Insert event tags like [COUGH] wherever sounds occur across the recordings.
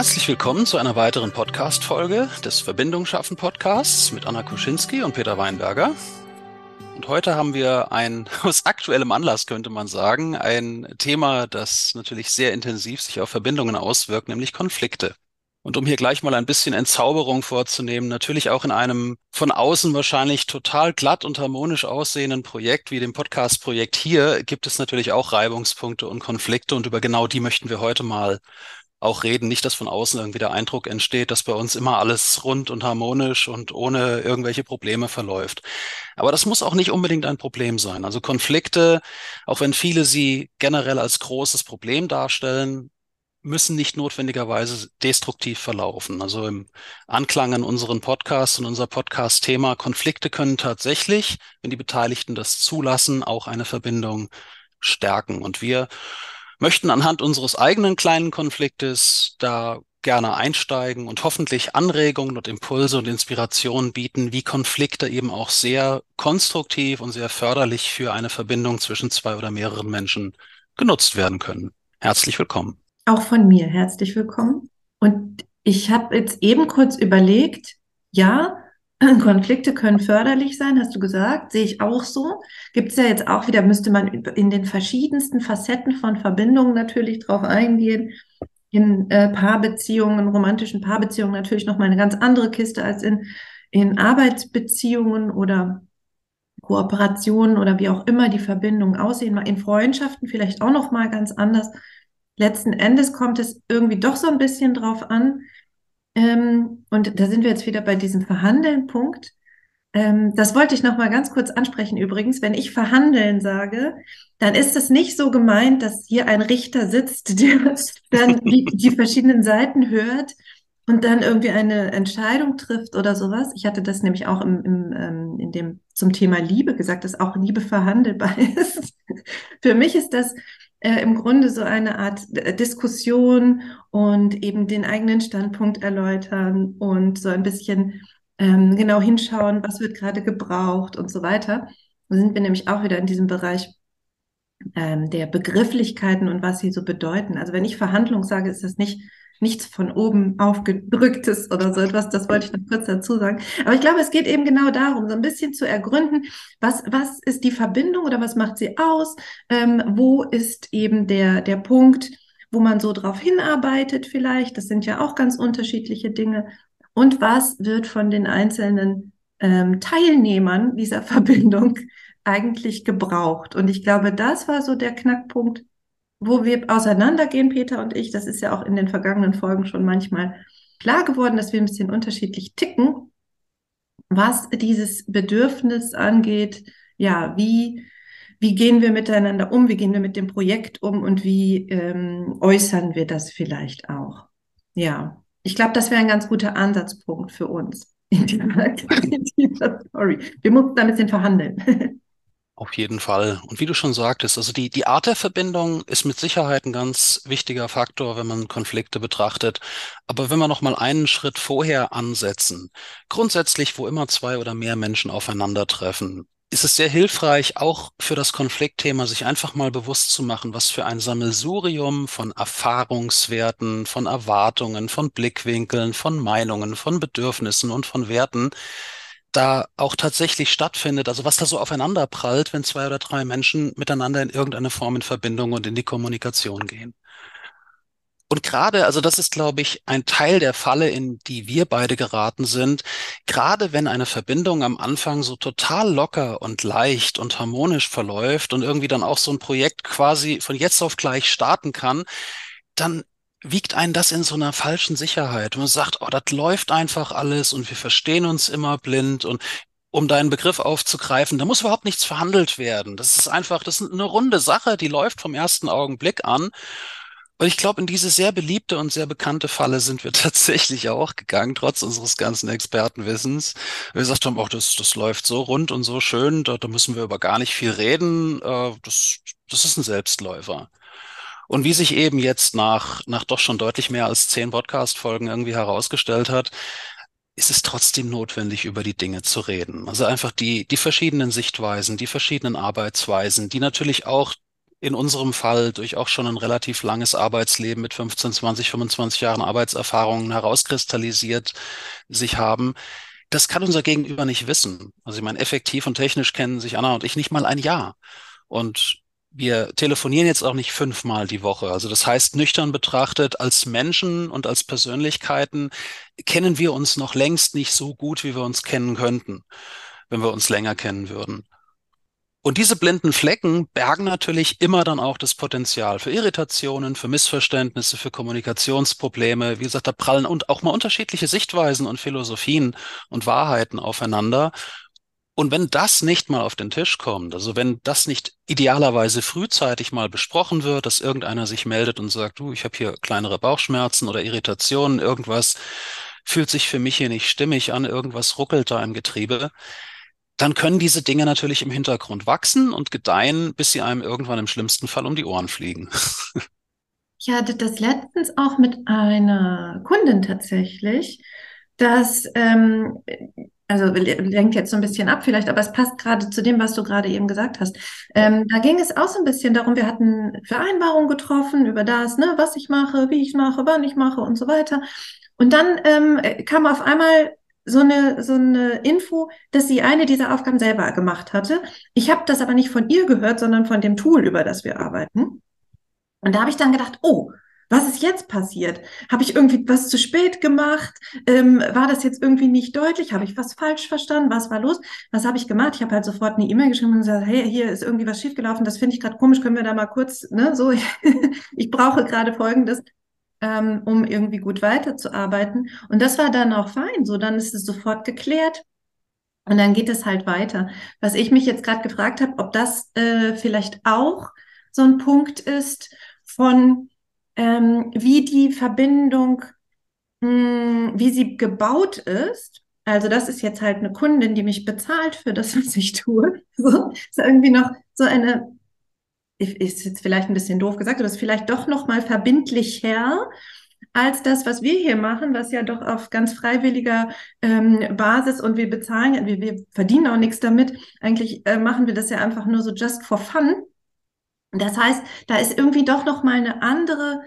Herzlich willkommen zu einer weiteren Podcast-Folge des Verbindung schaffen Podcasts mit Anna Kuschinski und Peter Weinberger. Und heute haben wir ein, [LAUGHS] aus aktuellem Anlass könnte man sagen, ein Thema, das natürlich sehr intensiv sich auf Verbindungen auswirkt, nämlich Konflikte. Und um hier gleich mal ein bisschen Entzauberung vorzunehmen, natürlich auch in einem von außen wahrscheinlich total glatt und harmonisch aussehenden Projekt wie dem Podcast-Projekt hier gibt es natürlich auch Reibungspunkte und Konflikte und über genau die möchten wir heute mal auch reden, nicht, dass von außen irgendwie der Eindruck entsteht, dass bei uns immer alles rund und harmonisch und ohne irgendwelche Probleme verläuft. Aber das muss auch nicht unbedingt ein Problem sein. Also Konflikte, auch wenn viele sie generell als großes Problem darstellen, müssen nicht notwendigerweise destruktiv verlaufen. Also im Anklang an unseren Podcast und unser Podcast-Thema, Konflikte können tatsächlich, wenn die Beteiligten das zulassen, auch eine Verbindung stärken. Und wir möchten anhand unseres eigenen kleinen Konfliktes da gerne einsteigen und hoffentlich Anregungen und Impulse und Inspirationen bieten, wie Konflikte eben auch sehr konstruktiv und sehr förderlich für eine Verbindung zwischen zwei oder mehreren Menschen genutzt werden können. Herzlich willkommen. Auch von mir herzlich willkommen. Und ich habe jetzt eben kurz überlegt, ja, Konflikte können förderlich sein, hast du gesagt, sehe ich auch so. Gibt es ja jetzt auch wieder, müsste man in den verschiedensten Facetten von Verbindungen natürlich drauf eingehen. In äh, Paarbeziehungen, romantischen Paarbeziehungen natürlich nochmal eine ganz andere Kiste als in, in Arbeitsbeziehungen oder Kooperationen oder wie auch immer die Verbindungen aussehen. In Freundschaften vielleicht auch nochmal ganz anders. Letzten Endes kommt es irgendwie doch so ein bisschen drauf an, ähm, und da sind wir jetzt wieder bei diesem Verhandeln-Punkt. Ähm, das wollte ich noch mal ganz kurz ansprechen übrigens. Wenn ich verhandeln sage, dann ist es nicht so gemeint, dass hier ein Richter sitzt, [LAUGHS] der dann die, die verschiedenen Seiten hört und dann irgendwie eine Entscheidung trifft oder sowas. Ich hatte das nämlich auch im, im, ähm, in dem zum Thema Liebe gesagt, dass auch Liebe verhandelbar [LAUGHS] ist. Für mich ist das äh, im Grunde so eine Art äh, Diskussion und eben den eigenen Standpunkt erläutern und so ein bisschen ähm, genau hinschauen, was wird gerade gebraucht und so weiter. Da sind wir nämlich auch wieder in diesem Bereich ähm, der Begrifflichkeiten und was sie so bedeuten. Also wenn ich Verhandlung sage, ist das nicht nichts von oben aufgedrücktes oder so etwas. Das wollte ich noch kurz dazu sagen. Aber ich glaube, es geht eben genau darum, so ein bisschen zu ergründen, was, was ist die Verbindung oder was macht sie aus? Ähm, wo ist eben der, der Punkt, wo man so drauf hinarbeitet vielleicht? Das sind ja auch ganz unterschiedliche Dinge. Und was wird von den einzelnen ähm, Teilnehmern dieser [LAUGHS] Verbindung eigentlich gebraucht? Und ich glaube, das war so der Knackpunkt, wo wir auseinandergehen, Peter und ich, das ist ja auch in den vergangenen Folgen schon manchmal klar geworden, dass wir ein bisschen unterschiedlich ticken, was dieses Bedürfnis angeht, ja, wie, wie gehen wir miteinander um, wie gehen wir mit dem Projekt um und wie ähm, äußern wir das vielleicht auch. Ja, ich glaube, das wäre ein ganz guter Ansatzpunkt für uns in dieser, [LAUGHS] in dieser Story. Wir mussten da ein bisschen verhandeln. [LAUGHS] Auf jeden Fall. Und wie du schon sagtest, also die, die Art der Verbindung ist mit Sicherheit ein ganz wichtiger Faktor, wenn man Konflikte betrachtet. Aber wenn wir noch mal einen Schritt vorher ansetzen, grundsätzlich, wo immer zwei oder mehr Menschen aufeinandertreffen, ist es sehr hilfreich, auch für das Konfliktthema sich einfach mal bewusst zu machen, was für ein Sammelsurium von Erfahrungswerten, von Erwartungen, von Blickwinkeln, von Meinungen, von Bedürfnissen und von Werten da auch tatsächlich stattfindet, also was da so aufeinander prallt, wenn zwei oder drei Menschen miteinander in irgendeine Form in Verbindung und in die Kommunikation gehen. Und gerade, also das ist, glaube ich, ein Teil der Falle, in die wir beide geraten sind. Gerade wenn eine Verbindung am Anfang so total locker und leicht und harmonisch verläuft und irgendwie dann auch so ein Projekt quasi von jetzt auf gleich starten kann, dann wiegt einen das in so einer falschen Sicherheit. Man sagt, oh, das läuft einfach alles und wir verstehen uns immer blind und um deinen Begriff aufzugreifen, da muss überhaupt nichts verhandelt werden. Das ist einfach, das ist eine runde Sache, die läuft vom ersten Augenblick an. Und ich glaube, in diese sehr beliebte und sehr bekannte Falle sind wir [LAUGHS] tatsächlich auch gegangen, trotz unseres ganzen Expertenwissens. Wir gesagt haben, auch das, das läuft so rund und so schön, da, da müssen wir über gar nicht viel reden. Äh, das, das ist ein Selbstläufer. Und wie sich eben jetzt nach, nach doch schon deutlich mehr als zehn Podcast-Folgen irgendwie herausgestellt hat, ist es trotzdem notwendig, über die Dinge zu reden. Also einfach die, die verschiedenen Sichtweisen, die verschiedenen Arbeitsweisen, die natürlich auch in unserem Fall durch auch schon ein relativ langes Arbeitsleben mit 15, 20, 25 Jahren Arbeitserfahrungen herauskristallisiert sich haben. Das kann unser Gegenüber nicht wissen. Also ich meine, effektiv und technisch kennen sich Anna und ich nicht mal ein Jahr. Und wir telefonieren jetzt auch nicht fünfmal die Woche. Also das heißt, nüchtern betrachtet, als Menschen und als Persönlichkeiten kennen wir uns noch längst nicht so gut, wie wir uns kennen könnten, wenn wir uns länger kennen würden. Und diese blinden Flecken bergen natürlich immer dann auch das Potenzial für Irritationen, für Missverständnisse, für Kommunikationsprobleme. Wie gesagt, da prallen und auch mal unterschiedliche Sichtweisen und Philosophien und Wahrheiten aufeinander. Und wenn das nicht mal auf den Tisch kommt, also wenn das nicht idealerweise frühzeitig mal besprochen wird, dass irgendeiner sich meldet und sagt, du, ich habe hier kleinere Bauchschmerzen oder Irritationen, irgendwas fühlt sich für mich hier nicht stimmig an, irgendwas ruckelt da im Getriebe, dann können diese Dinge natürlich im Hintergrund wachsen und gedeihen, bis sie einem irgendwann im schlimmsten Fall um die Ohren fliegen. [LAUGHS] Ich hatte das letztens auch mit einer Kundin tatsächlich, dass, ähm, also lenkt jetzt so ein bisschen ab vielleicht, aber es passt gerade zu dem, was du gerade eben gesagt hast. Ähm, da ging es auch so ein bisschen darum, wir hatten Vereinbarungen getroffen über das, ne, was ich mache, wie ich mache, wann ich mache und so weiter. Und dann ähm, kam auf einmal so eine, so eine Info, dass sie eine dieser Aufgaben selber gemacht hatte. Ich habe das aber nicht von ihr gehört, sondern von dem Tool, über das wir arbeiten. Und da habe ich dann gedacht, oh, was ist jetzt passiert? Habe ich irgendwie was zu spät gemacht? Ähm, war das jetzt irgendwie nicht deutlich? Habe ich was falsch verstanden? Was war los? Was habe ich gemacht? Ich habe halt sofort eine E-Mail geschrieben und gesagt, hey, hier ist irgendwie was schiefgelaufen. Das finde ich gerade komisch. Können wir da mal kurz, ne, so, [LAUGHS] ich brauche gerade Folgendes ähm, um irgendwie gut weiterzuarbeiten. Und das war dann auch fein. So, dann ist es sofort geklärt. Und dann geht es halt weiter. Was ich mich jetzt gerade gefragt habe, ob das äh, vielleicht auch so ein Punkt ist von, ähm, wie die Verbindung, mh, hm, wie sie gebaut ist. Also das ist jetzt halt eine Kundin, die mich bezahlt für das, [LAUGHS] was ich tue. So, ist irgendwie noch so eine ist jetzt vielleicht ein bisschen doof gesagt, aber ist vielleicht doch noch mal verbindlicher als das, was wir hier machen, was ja doch auf ganz freiwilliger ähm, Basis und wir bezahlen, wir, wir verdienen auch nichts damit. Eigentlich äh, machen wir das ja einfach nur so just for fun. Das heißt, da ist irgendwie doch noch mal eine andere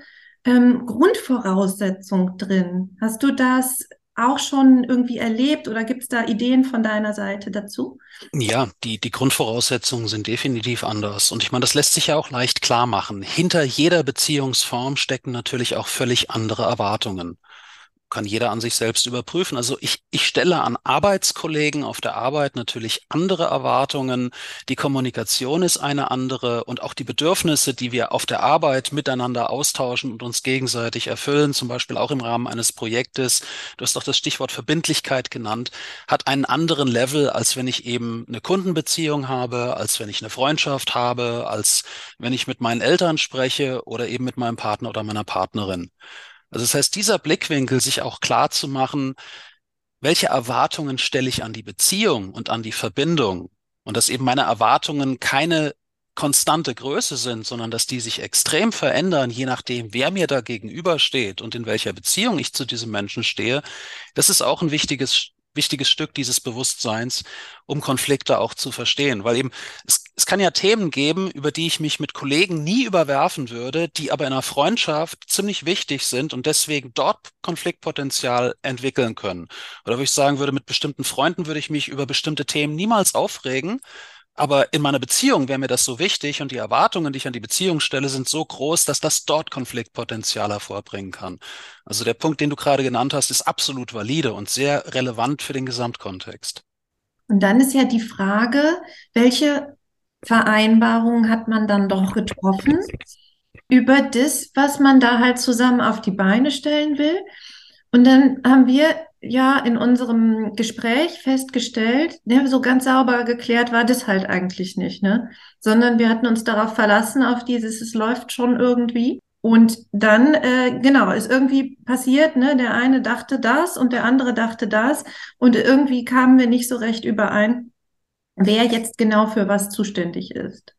ähm, Grundvoraussetzung drin. Hast du das auch schon irgendwie erlebt oder gibt es da Ideen von deiner Seite dazu? Ja, die, die Grundvoraussetzungen sind definitiv anders. Und ich meine, das lässt sich ja auch leicht klar machen. Hinter jeder Beziehungsform stecken natürlich auch völlig andere Erwartungen kann jeder an sich selbst überprüfen. Also ich, ich stelle an Arbeitskollegen auf der Arbeit natürlich andere Erwartungen. Die Kommunikation ist eine andere und auch die Bedürfnisse, die wir auf der Arbeit miteinander austauschen und uns gegenseitig erfüllen, zum Beispiel auch im Rahmen eines Projektes. Du hast doch das Stichwort Verbindlichkeit genannt, hat einen anderen Level, als wenn ich eben eine Kundenbeziehung habe, als wenn ich eine Freundschaft habe, als wenn ich mit meinen Eltern spreche oder eben mit meinem Partner oder meiner Partnerin. Also das heißt, dieser Blickwinkel, sich auch klar zu machen, welche Erwartungen stelle ich an die Beziehung und an die Verbindung und dass eben meine Erwartungen keine konstante Größe sind, sondern dass die sich extrem verändern, je nachdem, wer mir da gegenübersteht und in welcher Beziehung ich zu diesem Menschen stehe. Das ist auch ein wichtiges wichtiges Stück dieses Bewusstseins, um Konflikte auch zu verstehen. Weil eben, es, es kann ja Themen geben, über die ich mich mit Kollegen nie überwerfen würde, die aber in einer Freundschaft ziemlich wichtig sind und deswegen dort Konfliktpotenzial entwickeln können. Oder wo ich sagen würde, mit bestimmten Freunden würde ich mich über bestimmte Themen niemals aufregen, aber in meiner Beziehung wäre mir das so wichtig und die Erwartungen, die ich an die Beziehung stelle, sind so groß, dass das dort Konfliktpotenzial hervorbringen kann. Also der Punkt, den du gerade genannt hast, ist absolut valide und sehr relevant für den Gesamtkontext. Und dann ist ja die Frage, welche Vereinbarungen hat man dann doch getroffen über das, was man da halt zusammen auf die Beine stellen will? Und dann haben wir ja in unserem Gespräch festgestellt, ne, so ganz sauber geklärt war das halt eigentlich nicht, ne? Sondern wir hatten uns darauf verlassen, auf dieses, es läuft schon irgendwie. Und dann, äh, genau, ist irgendwie passiert, ne? Der eine dachte das und der andere dachte das. Und irgendwie kamen wir nicht so recht überein, wer jetzt genau für was zuständig ist.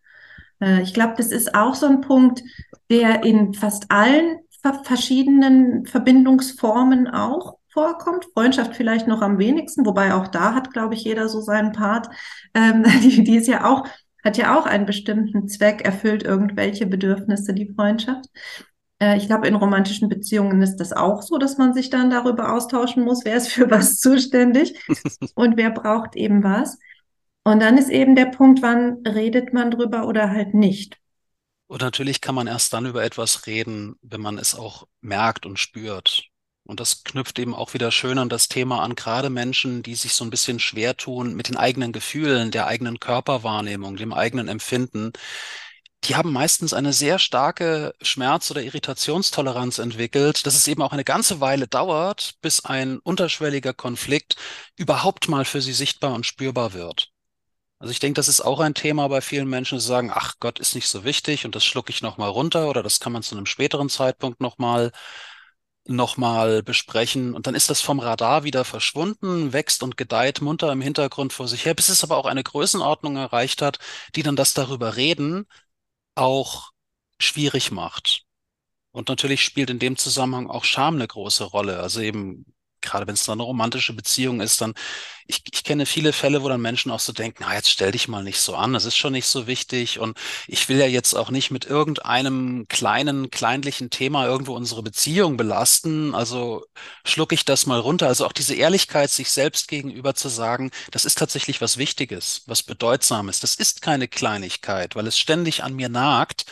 Äh, ich glaube, das ist auch so ein Punkt, der in fast allen verschiedenen Verbindungsformen auch vorkommt. Freundschaft vielleicht noch am wenigsten, wobei auch da hat, glaube ich, jeder so seinen Part. Ähm, [LAUGHS] die, die ist ja auch, hat ja auch einen bestimmten Zweck, erfüllt irgendwelche Bedürfnisse, die Freundschaft. Äh, ich glaube, in romantischen Beziehungen ist das auch so, dass man sich dann darüber austauschen muss, wer ist für was [LAUGHS] zuständig und wer braucht eben was. Und dann ist eben der Punkt, wann redet man drüber oder halt nicht. Und natürlich kann man erst dann über etwas reden, wenn man es auch merkt und spürt. Und das knüpft eben auch wieder schön an das Thema an, gerade Menschen, die sich so ein bisschen schwer tun mit den eigenen Gefühlen, der eigenen Körperwahrnehmung, dem eigenen Empfinden. Die haben meistens eine sehr starke Schmerz- oder Irritationstoleranz entwickelt, dass es eben auch eine ganze Weile dauert, bis ein unterschwelliger Konflikt überhaupt mal für sie sichtbar und spürbar wird. Also ich denke, das ist auch ein Thema bei vielen Menschen, die sagen, ach Gott ist nicht so wichtig und das schlucke ich nochmal runter oder das kann man zu einem späteren Zeitpunkt nochmal nochmal besprechen und dann ist das vom Radar wieder verschwunden, wächst und gedeiht munter im Hintergrund vor sich her, bis es aber auch eine Größenordnung erreicht hat, die dann das darüber reden auch schwierig macht. Und natürlich spielt in dem Zusammenhang auch Scham eine große Rolle. Also eben gerade wenn es dann eine romantische Beziehung ist, dann, ich, ich kenne viele Fälle, wo dann Menschen auch so denken, na, jetzt stell dich mal nicht so an, das ist schon nicht so wichtig und ich will ja jetzt auch nicht mit irgendeinem kleinen, kleinlichen Thema irgendwo unsere Beziehung belasten, also schlucke ich das mal runter. Also auch diese Ehrlichkeit, sich selbst gegenüber zu sagen, das ist tatsächlich was Wichtiges, was Bedeutsames, das ist keine Kleinigkeit, weil es ständig an mir nagt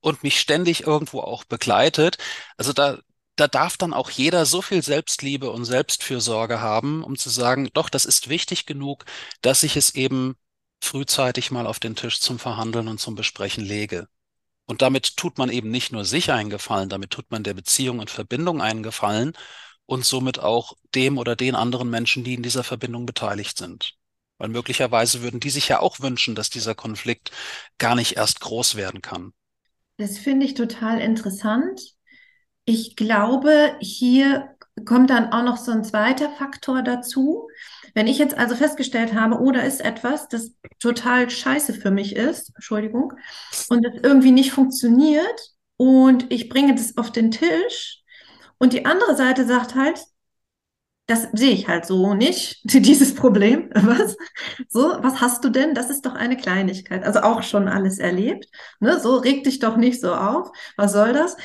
und mich ständig irgendwo auch begleitet. Also da, da darf dann auch jeder so viel Selbstliebe und Selbstfürsorge haben, um zu sagen, doch, das ist wichtig genug, dass ich es eben frühzeitig mal auf den Tisch zum Verhandeln und zum Besprechen lege. Und damit tut man eben nicht nur sich einen Gefallen, damit tut man der Beziehung und Verbindung einen Gefallen und somit auch dem oder den anderen Menschen, die in dieser Verbindung beteiligt sind. Weil möglicherweise würden die sich ja auch wünschen, dass dieser Konflikt gar nicht erst groß werden kann. Das finde ich total interessant, ich glaube, hier kommt dann auch noch so ein zweiter Faktor dazu. Wenn ich jetzt also festgestellt habe, oh, da ist etwas, das total scheiße für mich ist, Entschuldigung, und das irgendwie nicht funktioniert und ich bringe das auf den Tisch und die andere Seite sagt halt, das sehe ich halt so nicht, [LAUGHS] dieses Problem. [LAUGHS] Was? So, was hast du denn? Das ist doch eine Kleinigkeit. Also auch schon alles erlebt. Ne? So, reg dich doch nicht so auf. Was soll das?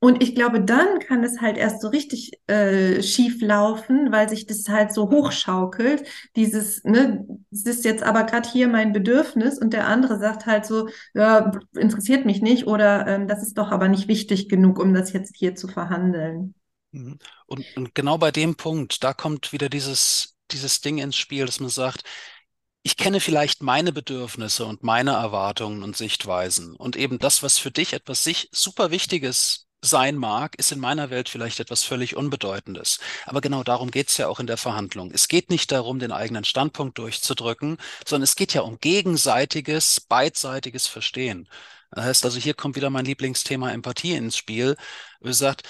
Und ich glaube, dann kann es halt erst so richtig äh, schief laufen, weil sich das halt so hochschaukelt. Dieses, ne, das ist jetzt aber gerade hier mein Bedürfnis und der andere sagt halt so, ja, interessiert mich nicht oder ähm, das ist doch aber nicht wichtig genug, um das jetzt hier zu verhandeln. Mhm. Und, und genau bei dem Punkt, da kommt wieder dieses, dieses Ding ins Spiel, dass man sagt, ich kenne vielleicht meine Bedürfnisse und meine Erwartungen und Sichtweisen und eben das, was für dich etwas sich super Wichtiges sein mag, ist in meiner Welt vielleicht etwas völlig Unbedeutendes. Aber genau darum geht es ja auch in der Verhandlung. Es geht nicht darum, den eigenen Standpunkt durchzudrücken, sondern es geht ja um gegenseitiges, beidseitiges Verstehen. Das heißt also, hier kommt wieder mein Lieblingsthema Empathie ins Spiel. Wie gesagt,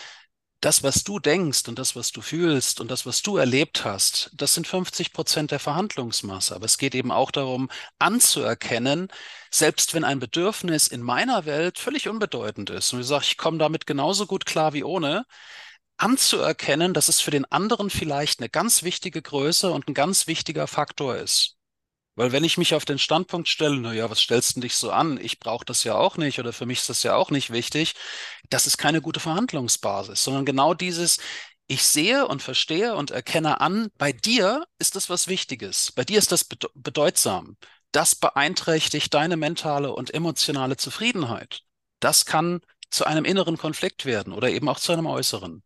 das, was du denkst und das, was du fühlst und das, was du erlebt hast, das sind 50 Prozent der Verhandlungsmasse. Aber es geht eben auch darum, anzuerkennen, selbst wenn ein Bedürfnis in meiner Welt völlig unbedeutend ist und ich sage, ich komme damit genauso gut klar wie ohne, anzuerkennen, dass es für den anderen vielleicht eine ganz wichtige Größe und ein ganz wichtiger Faktor ist. Weil wenn ich mich auf den Standpunkt stelle, na ja, was stellst du dich so an? Ich brauche das ja auch nicht oder für mich ist das ja auch nicht wichtig. Das ist keine gute Verhandlungsbasis, sondern genau dieses, ich sehe und verstehe und erkenne an, bei dir ist das was Wichtiges. Bei dir ist das bedeutsam. Das beeinträchtigt deine mentale und emotionale Zufriedenheit. Das kann zu einem inneren Konflikt werden oder eben auch zu einem äußeren.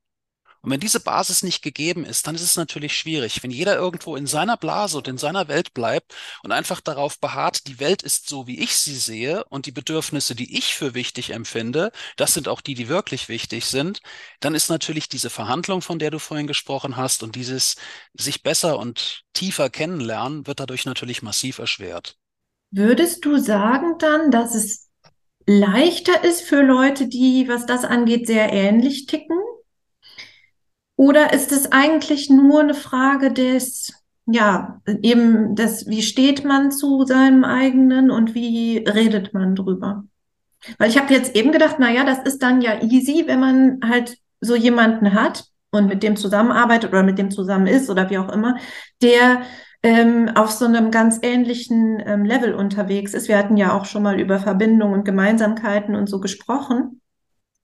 Und wenn diese Basis nicht gegeben ist, dann ist es natürlich schwierig. Wenn jeder irgendwo in seiner Blase und in seiner Welt bleibt und einfach darauf beharrt, die Welt ist so, wie ich sie sehe und die Bedürfnisse, die ich für wichtig empfinde, das sind auch die, die wirklich wichtig sind, dann ist natürlich diese Verhandlung, von der du vorhin gesprochen hast und dieses sich besser und tiefer kennenlernen, wird dadurch natürlich massiv erschwert. Würdest du sagen dann, dass es leichter ist für Leute, die, was das angeht, sehr ähnlich ticken? Oder ist es eigentlich nur eine Frage des, ja, eben das, wie steht man zu seinem eigenen und wie redet man drüber? Weil ich habe jetzt eben gedacht, na ja, das ist dann ja easy, wenn man halt so jemanden hat und mit dem zusammenarbeitet oder mit dem zusammen ist oder wie auch immer, der ähm, auf so einem ganz ähnlichen ähm, Level unterwegs ist. Wir hatten ja auch schon mal über Verbindungen und Gemeinsamkeiten und so gesprochen.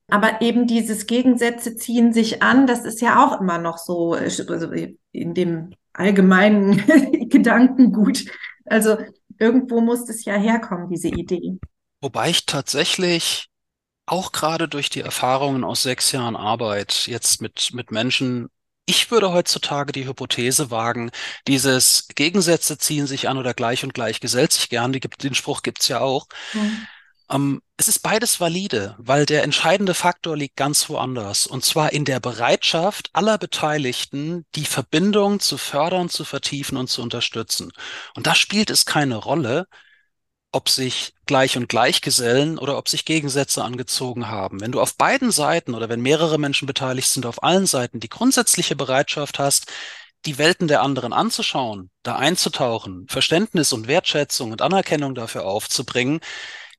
Aber eben dieses Gegensätze ziehen sich an, das ist ja auch immer noch so also in dem allgemeinen [LAUGHS] Gedankengut. Also irgendwo muss es ja herkommen, diese Idee. Wobei ich tatsächlich auch gerade durch die Erfahrungen aus sechs Jahren Arbeit jetzt mit, mit Menschen, ich würde heutzutage die Hypothese wagen, dieses Gegensätze ziehen sich an oder gleich und gleich gesellt sich gern, die gibt, den Spruch gibt's ja auch. Mhm. Ähm, es ist beides valide, weil der entscheidende Faktor liegt ganz woanders. Und zwar in der Bereitschaft aller Beteiligten, die Verbindung zu fördern, zu vertiefen und zu unterstützen. Und da spielt es keine Rolle, ob sich gleich und gleich gesellen oder ob sich Gegensätze angezogen haben. Wenn du auf beiden Seiten oder wenn mehrere Menschen beteiligt sind, auf allen Seiten die grundsätzliche Bereitschaft hast, die Welten der anderen anzuschauen, da einzutauchen, Verständnis und Wertschätzung und Anerkennung dafür aufzubringen,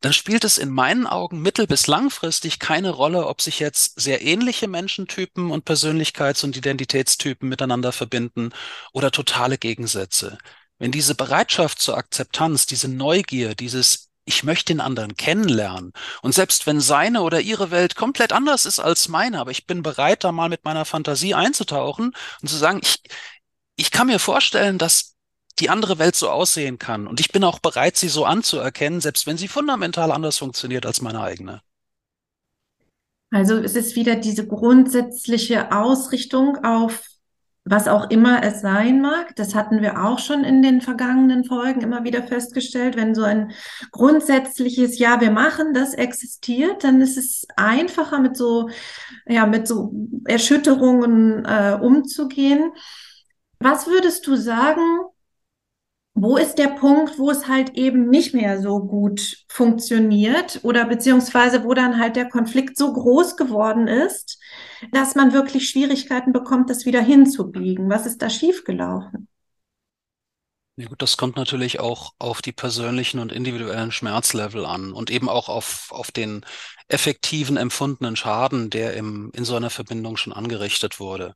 dann spielt es in meinen Augen mittel- bis langfristig keine Rolle, ob sich jetzt sehr ähnliche Menschentypen und Persönlichkeits- und Identitätstypen miteinander verbinden oder totale Gegensätze. Wenn diese Bereitschaft zur Akzeptanz, diese Neugier, dieses ich möchte den anderen kennenlernen. Und selbst wenn seine oder ihre Welt komplett anders ist als meine, aber ich bin bereit, da mal mit meiner Fantasie einzutauchen und zu sagen, ich, ich kann mir vorstellen, dass die andere Welt so aussehen kann. Und ich bin auch bereit, sie so anzuerkennen, selbst wenn sie fundamental anders funktioniert als meine eigene. Also es ist wieder diese grundsätzliche Ausrichtung auf was auch immer es sein mag, das hatten wir auch schon in den vergangenen Folgen immer wieder festgestellt, wenn so ein grundsätzliches Ja, wir machen das existiert, dann ist es einfacher mit so, ja, mit so Erschütterungen äh, umzugehen. Was würdest du sagen, wo ist der Punkt, wo es halt eben nicht mehr so gut funktioniert oder beziehungsweise wo dann halt der Konflikt so groß geworden ist, dass man wirklich Schwierigkeiten bekommt, das wieder hinzubiegen? Was ist da schiefgelaufen? Ja gut, das kommt natürlich auch auf die persönlichen und individuellen Schmerzlevel an und eben auch auf, auf den effektiven empfundenen Schaden, der im, in so einer Verbindung schon angerichtet wurde.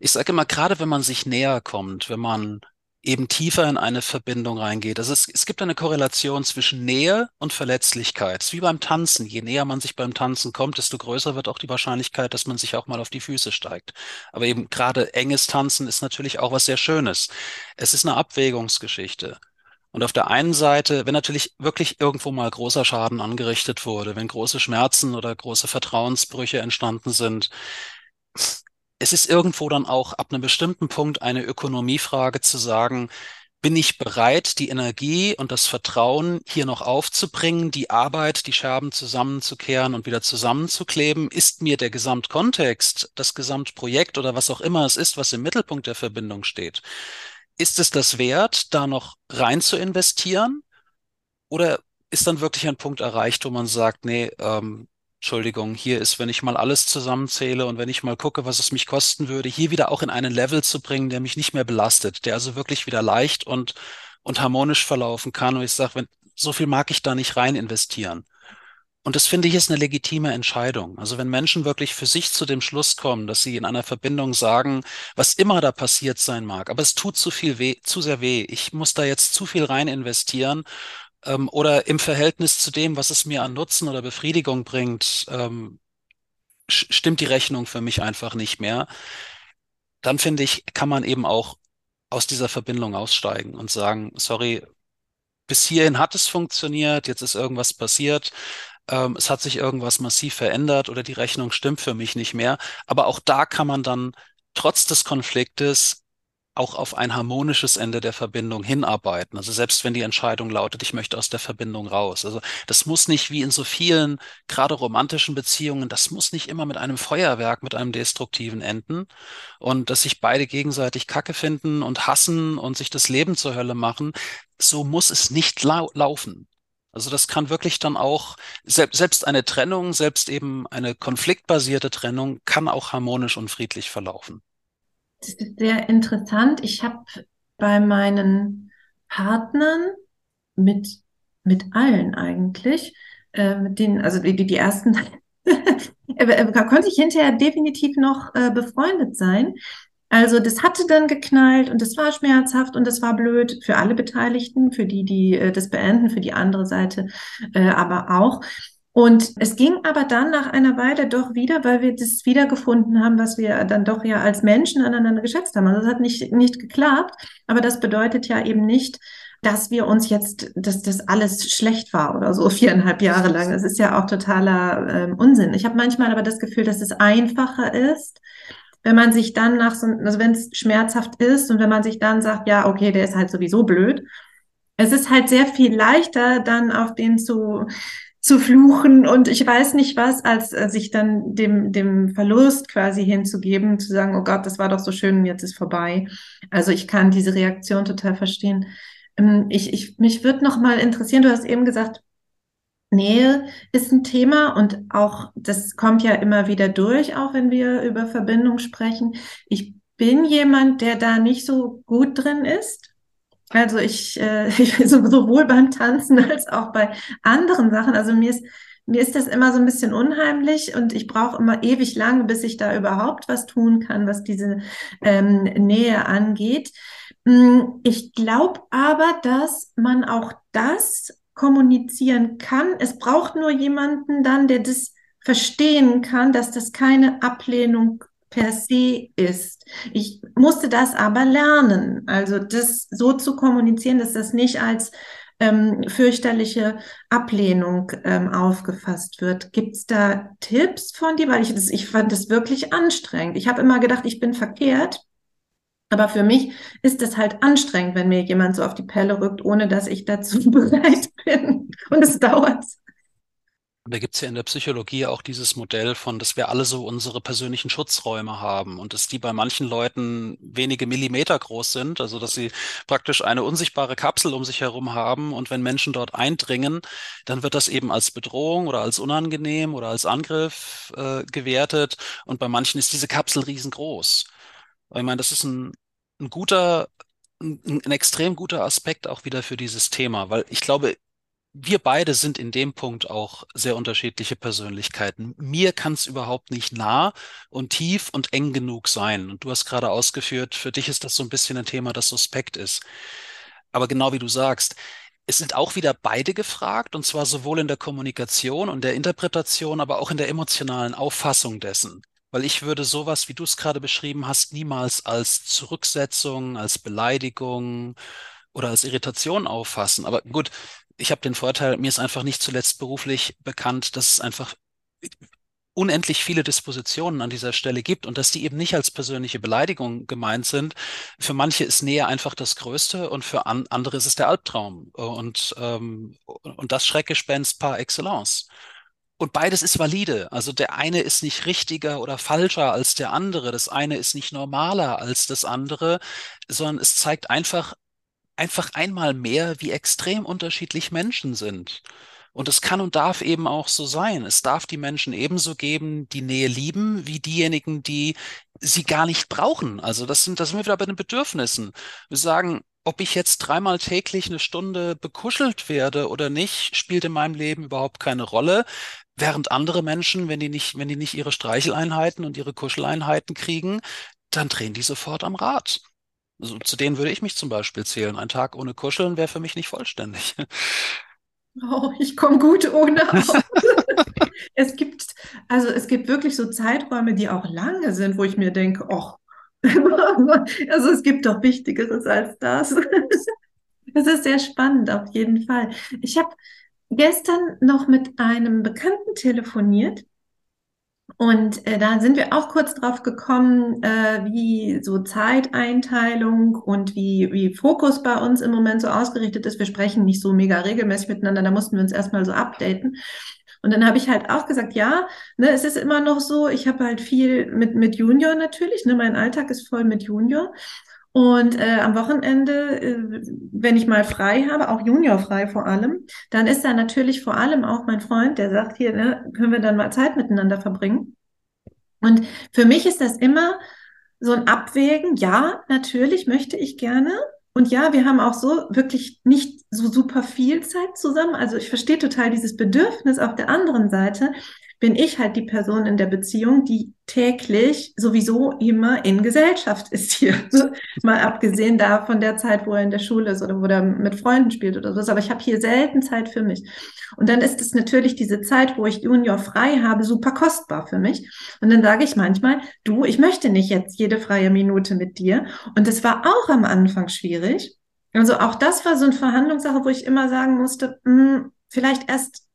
Ich sage immer, gerade wenn man sich näher kommt, wenn man eben tiefer in eine Verbindung reingeht. Also es, es gibt eine Korrelation zwischen Nähe und Verletzlichkeit. Es ist wie beim Tanzen. Je näher man sich beim Tanzen kommt, desto größer wird auch die Wahrscheinlichkeit, dass man sich auch mal auf die Füße steigt. Aber eben gerade enges Tanzen ist natürlich auch was sehr Schönes. Es ist eine Abwägungsgeschichte. Und auf der einen Seite, wenn natürlich wirklich irgendwo mal großer Schaden angerichtet wurde, wenn große Schmerzen oder große Vertrauensbrüche entstanden sind, es ist irgendwo dann auch ab einem bestimmten Punkt eine Ökonomiefrage zu sagen, bin ich bereit, die Energie und das Vertrauen hier noch aufzubringen, die Arbeit, die Scherben zusammenzukehren und wieder zusammenzukleben? Ist mir der Gesamtkontext, das Gesamtprojekt oder was auch immer es ist, was im Mittelpunkt der Verbindung steht, ist es das wert, da noch rein zu investieren? Oder ist dann wirklich ein Punkt erreicht, wo man sagt, nee, ähm, Entschuldigung, hier ist, wenn ich mal alles zusammenzähle und wenn ich mal gucke, was es mich kosten würde, hier wieder auch in einen Level zu bringen, der mich nicht mehr belastet, der also wirklich wieder leicht und, und harmonisch verlaufen kann. Und ich sage, wenn, so viel mag ich da nicht rein investieren. Und das finde ich ist eine legitime Entscheidung. Also wenn Menschen wirklich für sich zu dem Schluss kommen, dass sie in einer Verbindung sagen, was immer da passiert sein mag, aber es tut zu viel weh, zu sehr weh. Ich muss da jetzt zu viel rein investieren ähm, oder im Verhältnis zu dem, was es mir an Nutzen oder Befriedigung bringt, ähm, stimmt die Rechnung für mich einfach nicht mehr. Dann finde ich, kann man eben auch aus dieser Verbindung aussteigen und sagen, sorry, bis hierhin hat es funktioniert, jetzt ist irgendwas passiert, ähm, es hat sich irgendwas massiv verändert oder die Rechnung stimmt für mich nicht mehr. Aber auch da kann man dann trotz des Konfliktes auch auf ein harmonisches Ende der Verbindung hinarbeiten. Also selbst wenn die Entscheidung lautet, ich möchte aus der Verbindung raus. Also das muss nicht wie in so vielen, gerade romantischen Beziehungen, das muss nicht immer mit einem Feuerwerk, mit einem destruktiven enden. Und dass sich beide gegenseitig Kacke finden und hassen und sich das Leben zur Hölle machen, so muss es nicht lau laufen. Also das kann wirklich dann auch, selbst eine Trennung, selbst eben eine konfliktbasierte Trennung kann auch harmonisch und friedlich verlaufen. Das ist sehr interessant. Ich habe bei meinen Partnern mit, mit allen eigentlich, äh, mit denen, also die, die ersten, [LAUGHS] konnte ich hinterher definitiv noch äh, befreundet sein. Also das hatte dann geknallt und das war schmerzhaft und das war blöd für alle Beteiligten, für die, die äh, das beenden, für die andere Seite äh, aber auch. Und es ging aber dann nach einer Weile doch wieder, weil wir das wiedergefunden haben, was wir dann doch ja als Menschen aneinander geschätzt haben. Also das hat nicht, nicht geklappt, aber das bedeutet ja eben nicht, dass wir uns jetzt, dass das alles schlecht war oder so [LAUGHS] viereinhalb Jahre lang. Das ist ja auch totaler ähm, Unsinn. Ich habe manchmal aber das Gefühl, dass es einfacher ist, wenn man sich dann nach so, also wenn es schmerzhaft ist und wenn man sich dann sagt, ja, okay, der ist halt sowieso blöd. Es ist halt sehr viel leichter, dann auf den zu, zu fluchen und ich weiß nicht was, als äh, sich dann dem, dem Verlust quasi hinzugeben, zu sagen, oh Gott, das war doch so schön, jetzt ist vorbei. Also ich kann diese Reaktion total verstehen. Ähm, ich, ich, mich würde noch mal interessieren, du hast eben gesagt, Nähe ist ein Thema und auch das kommt ja immer wieder durch, auch wenn wir über Verbindung sprechen. Ich bin jemand, der da nicht so gut drin ist. Also ich, äh, [LAUGHS] ich sowohl beim Tanzen als auch bei anderen Sachen. Also mir ist mir ist das immer so ein bisschen unheimlich und ich brauche immer ewig lang, bis ich da überhaupt was tun kann, was diese ähm, Nähe angeht. Hm, ich glaube aber, dass man auch das kommunizieren kann. Es braucht nur jemanden dann, der das verstehen kann, dass das keine Ablehnung per se ist. Ich musste das aber lernen, also das so zu kommunizieren, dass das nicht als ähm, fürchterliche Ablehnung ähm, aufgefasst wird. Gibt es da Tipps von dir? Weil ich das, ich fand das wirklich anstrengend. Ich habe immer gedacht, ich bin verkehrt aber für mich ist es halt anstrengend, wenn mir jemand so auf die Pelle rückt, ohne dass ich dazu [LAUGHS] bereit bin. Und es dauert. Da gibt es ja in der Psychologie auch dieses Modell von, dass wir alle so unsere persönlichen Schutzräume haben und dass die bei manchen Leuten wenige Millimeter groß sind, also dass sie praktisch eine unsichtbare Kapsel um sich herum haben und wenn Menschen dort eindringen, dann wird das eben als Bedrohung oder als unangenehm oder als Angriff äh, gewertet und bei manchen ist diese Kapsel riesengroß. Ich meine, das ist ein ein guter, ein, ein extrem guter Aspekt auch wieder für dieses Thema, weil ich glaube, wir beide sind in dem Punkt auch sehr unterschiedliche Persönlichkeiten. Mir kann es überhaupt nicht nah und tief und eng genug sein. Und du hast gerade ausgeführt, für dich ist das so ein bisschen ein Thema, das suspekt ist. Aber genau wie du sagst, es sind auch wieder beide gefragt, und zwar sowohl in der Kommunikation und der Interpretation, aber auch in der emotionalen Auffassung dessen. Weil ich würde sowas, wie du es gerade beschrieben hast, niemals als Zurücksetzung, als Beleidigung oder als Irritation auffassen. Aber gut, ich habe den Vorteil, mir ist einfach nicht zuletzt beruflich bekannt, dass es einfach unendlich viele Dispositionen an dieser Stelle gibt und dass die eben nicht als persönliche Beleidigung gemeint sind. Für manche ist Nähe einfach das Größte und für an andere ist es der Albtraum und, ähm, und das Schreckgespenst par excellence. Und beides ist valide. Also der eine ist nicht richtiger oder falscher als der andere. Das eine ist nicht normaler als das andere, sondern es zeigt einfach, einfach einmal mehr, wie extrem unterschiedlich Menschen sind. Und es kann und darf eben auch so sein. Es darf die Menschen ebenso geben, die Nähe lieben, wie diejenigen, die sie gar nicht brauchen. Also das sind, das sind wir wieder bei den Bedürfnissen. Wir sagen, ob ich jetzt dreimal täglich eine Stunde bekuschelt werde oder nicht, spielt in meinem Leben überhaupt keine Rolle. Während andere Menschen, wenn die nicht, wenn die nicht ihre Streicheleinheiten und ihre Kuscheleinheiten kriegen, dann drehen die sofort am Rad. Also zu denen würde ich mich zum Beispiel zählen. Ein Tag ohne Kuscheln wäre für mich nicht vollständig. [LAUGHS] Oh, ich komme gut ohne [LAUGHS] [LAUGHS] es gibt, also es gibt wirklich so Zeiträume, die auch lange sind, wo ich mir denke, oh, also es gibt doch Wichtigeres als das. Es ist sehr spannend, auf jeden Fall. Ich habe gestern noch mit einem Bekannten telefoniert und äh, da sind wir auch kurz drauf gekommen, äh, wie so Zeiteinteilung und wie, wie Fokus bei uns im Moment so ausgerichtet ist. Wir sprechen nicht so mega regelmäßig miteinander, da mussten wir uns erstmal so updaten. Und dann habe ich halt auch gesagt, ja, ne, es ist immer noch so, ich habe halt viel mit, mit Junior natürlich, ne, mein Alltag ist voll mit Junior. Und äh, am Wochenende, äh, wenn ich mal frei habe, auch juniorfrei vor allem, dann ist da natürlich vor allem auch mein Freund, der sagt hier, ne, können wir dann mal Zeit miteinander verbringen. Und für mich ist das immer so ein Abwägen. Ja, natürlich möchte ich gerne. Und ja, wir haben auch so wirklich nicht so super viel Zeit zusammen. Also ich verstehe total dieses Bedürfnis auf der anderen Seite bin ich halt die Person in der Beziehung, die täglich sowieso immer in Gesellschaft ist hier. [LAUGHS] Mal abgesehen da von der Zeit, wo er in der Schule ist oder wo er mit Freunden spielt oder so. Aber ich habe hier selten Zeit für mich. Und dann ist es natürlich diese Zeit, wo ich Junior frei habe, super kostbar für mich. Und dann sage ich manchmal, du, ich möchte nicht jetzt jede freie Minute mit dir. Und das war auch am Anfang schwierig. Also auch das war so eine Verhandlungssache, wo ich immer sagen musste, mh, hm, vielleicht erst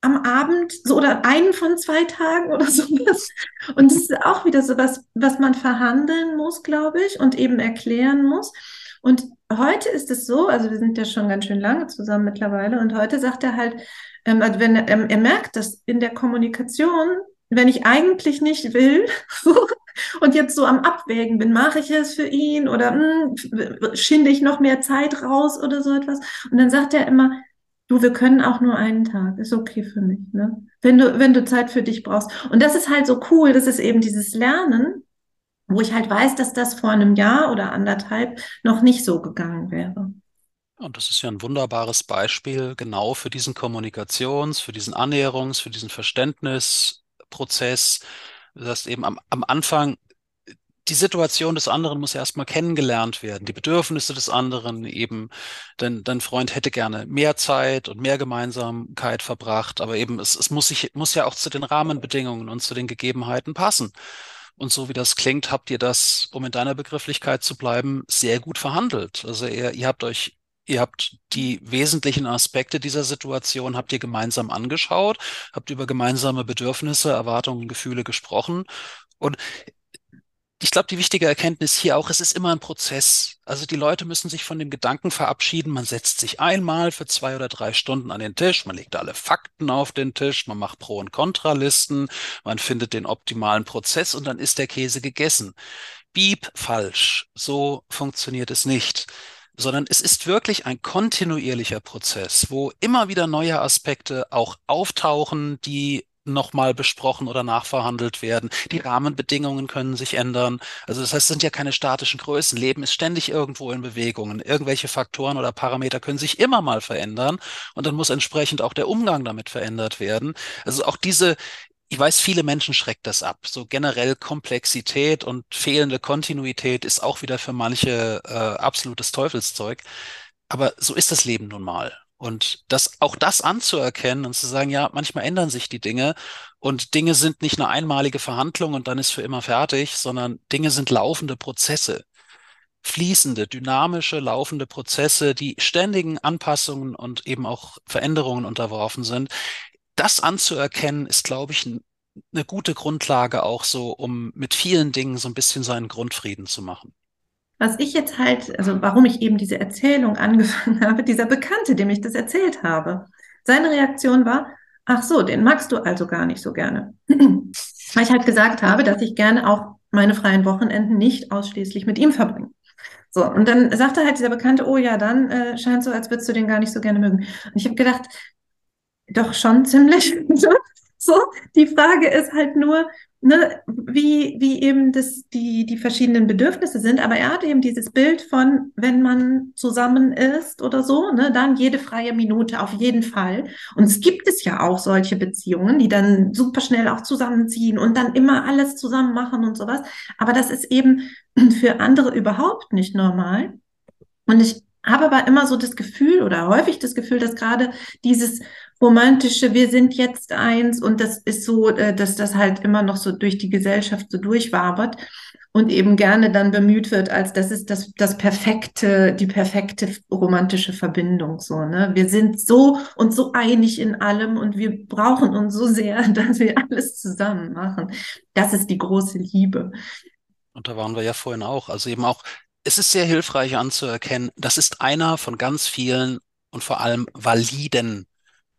am Abend so oder einen von zwei Tagen oder [LAUGHS] sowas. Und das ist auch wieder so was, was man verhandeln muss, glaube ich, und eben erklären muss. Und heute ist es so, also wir sind ja schon ganz schön lange zusammen mittlerweile, und heute sagt er halt, ähm, also wenn er, ähm, er merkt, dass in der Kommunikation, wenn ich eigentlich nicht will, [LAUGHS] und jetzt so am Abwägen bin, mache ich es für ihn oder mh, hm, schinde ich noch mehr Zeit raus oder so etwas. Und dann sagt er immer, Du, wir können auch nur einen Tag. Ist okay für mich, ne? Wenn du, wenn du Zeit für dich brauchst. Und das ist halt so cool. Das ist eben dieses Lernen, wo ich halt weiß, dass das vor einem Jahr oder anderthalb noch nicht so gegangen wäre. Und das ist ja ein wunderbares Beispiel genau für diesen Kommunikations-, für diesen Annäherungs-, für diesen Verständnisprozess. Das heißt eben am, am Anfang die Situation des anderen muss erstmal kennengelernt werden, die Bedürfnisse des anderen eben. Denn dein Freund hätte gerne mehr Zeit und mehr Gemeinsamkeit verbracht, aber eben es, es muss sich muss ja auch zu den Rahmenbedingungen und zu den Gegebenheiten passen. Und so wie das klingt, habt ihr das, um in deiner Begrifflichkeit zu bleiben, sehr gut verhandelt. Also ihr, ihr habt euch Ihr habt die wesentlichen Aspekte dieser Situation, habt ihr gemeinsam angeschaut, habt über gemeinsame Bedürfnisse, Erwartungen, Gefühle gesprochen. Und ich glaube, die wichtige Erkenntnis hier auch, es ist immer ein Prozess. Also die Leute müssen sich von dem Gedanken verabschieden, man setzt sich einmal für zwei oder drei Stunden an den Tisch, man legt alle Fakten auf den Tisch, man macht Pro- und Kontralisten, man findet den optimalen Prozess und dann ist der Käse gegessen. Bieb, falsch. So funktioniert es nicht sondern es ist wirklich ein kontinuierlicher Prozess, wo immer wieder neue Aspekte auch auftauchen, die nochmal besprochen oder nachverhandelt werden. Die Rahmenbedingungen können sich ändern. Also das heißt, es sind ja keine statischen Größen. Leben ist ständig irgendwo in Bewegungen. Irgendwelche Faktoren oder Parameter können sich immer mal verändern und dann muss entsprechend auch der Umgang damit verändert werden. Also auch diese ich weiß, viele Menschen schreckt das ab. So generell Komplexität und fehlende Kontinuität ist auch wieder für manche äh, absolutes Teufelszeug. Aber so ist das Leben nun mal. Und das, auch das anzuerkennen und zu sagen, ja, manchmal ändern sich die Dinge und Dinge sind nicht eine einmalige Verhandlung und dann ist für immer fertig, sondern Dinge sind laufende Prozesse. Fließende, dynamische, laufende Prozesse, die ständigen Anpassungen und eben auch Veränderungen unterworfen sind. Das anzuerkennen ist, glaube ich, eine gute Grundlage auch so, um mit vielen Dingen so ein bisschen seinen Grundfrieden zu machen. Was ich jetzt halt, also warum ich eben diese Erzählung angefangen [LAUGHS] habe, dieser Bekannte, dem ich das erzählt habe, seine Reaktion war, ach so, den magst du also gar nicht so gerne. [CLEARS THROAT] Weil ich halt gesagt habe, dass ich gerne auch meine freien Wochenenden nicht ausschließlich mit ihm verbringe. So, und dann sagte halt dieser Bekannte, oh ja, dann äh, scheint so, als würdest du den gar nicht so gerne mögen. Und ich habe gedacht, doch schon ziemlich. [LAUGHS] so, die Frage ist halt nur, ne, wie, wie eben das, die, die verschiedenen Bedürfnisse sind. Aber er hat eben dieses Bild von, wenn man zusammen ist oder so, ne, dann jede freie Minute auf jeden Fall. Und es gibt es ja auch solche Beziehungen, die dann super schnell auch zusammenziehen und dann immer alles zusammen machen und sowas. Aber das ist eben [CLEARS THROAT] für andere überhaupt nicht normal. Und ich habe aber immer so das Gefühl oder häufig das Gefühl, dass gerade dieses romantische, wir sind jetzt eins und das ist so, äh, dass das halt immer noch so durch die Gesellschaft so durchwabert und eben gerne dann bemüht wird, als das ist das, das perfekte, die perfekte romantische Verbindung, so, ne? Wir sind so und so einig in allem und wir brauchen uns so sehr, [LAUGHS] dass wir alles zusammen machen. Das ist die große Liebe. Und da waren wir ja vorhin auch, also eben auch es ist sehr hilfreich anzuerkennen, das ist einer von ganz vielen und vor allem validen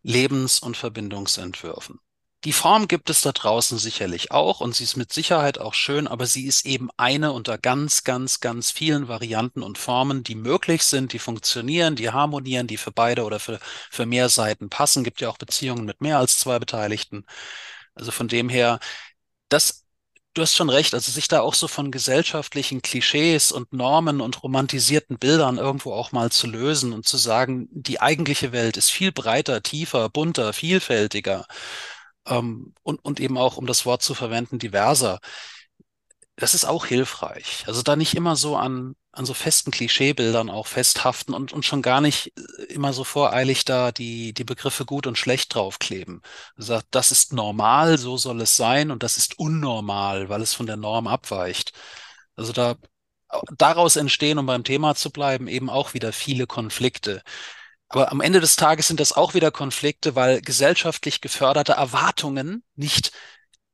Lebens- und Verbindungsentwürfen. die Form gibt es da draußen sicherlich auch und sie ist mit Sicherheit auch schön, aber sie ist eben eine unter ganz, ganz, ganz vielen Varianten und Formen, die möglich sind, die funktionieren, die harmonieren, die für beide oder für, für mehr Seiten passen. Gibt ja auch Beziehungen mit mehr als zwei Beteiligten. Also von dem her, das Du hast schon recht, also sich da auch so von gesellschaftlichen Klischees und Normen und romantisierten Bildern irgendwo auch mal zu lösen und zu sagen, die eigentliche Welt ist viel breiter, tiefer, bunter, vielfältiger ähm, und, und eben auch, um das Wort zu verwenden, diverser. Das ist auch hilfreich. Also da nicht immer so an, an so festen Klischeebildern auch festhaften und, und schon gar nicht äh, immer so voreilig da die, die Begriffe gut und schlecht draufkleben. Also das ist normal, so soll es sein und das ist unnormal, weil es von der Norm abweicht. Also da daraus entstehen, um beim Thema zu bleiben, eben auch wieder viele Konflikte. Aber am Ende des Tages sind das auch wieder Konflikte, weil gesellschaftlich geförderte Erwartungen nicht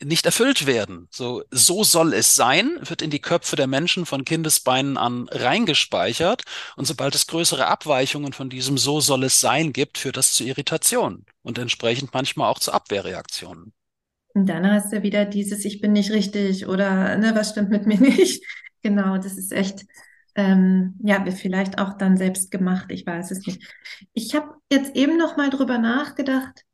nicht erfüllt werden. So, so soll es sein, wird in die Köpfe der Menschen von Kindesbeinen an reingespeichert. Und sobald es größere Abweichungen von diesem so soll es sein gibt, führt das zu Irritationen und entsprechend manchmal auch zu Abwehrreaktionen. Und dann hast du wieder dieses, ich bin nicht richtig oder ne, was stimmt mit mir [LAUGHS] nicht. Genau, das ist echt ähm, ja, vielleicht auch dann selbst gemacht, ich weiß es nicht. Ich habe jetzt eben noch mal drüber nachgedacht.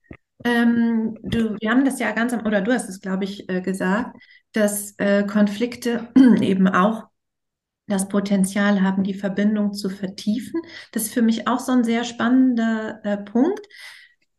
Ähm, du, wir haben das ja ganz am, oder du hast es, glaube ich, äh, gesagt, dass äh, Konflikte [CLEARS THROAT] eben auch das Potenzial haben, die Verbindung zu vertiefen. Das ist für mich auch so ein sehr spannender äh, Punkt,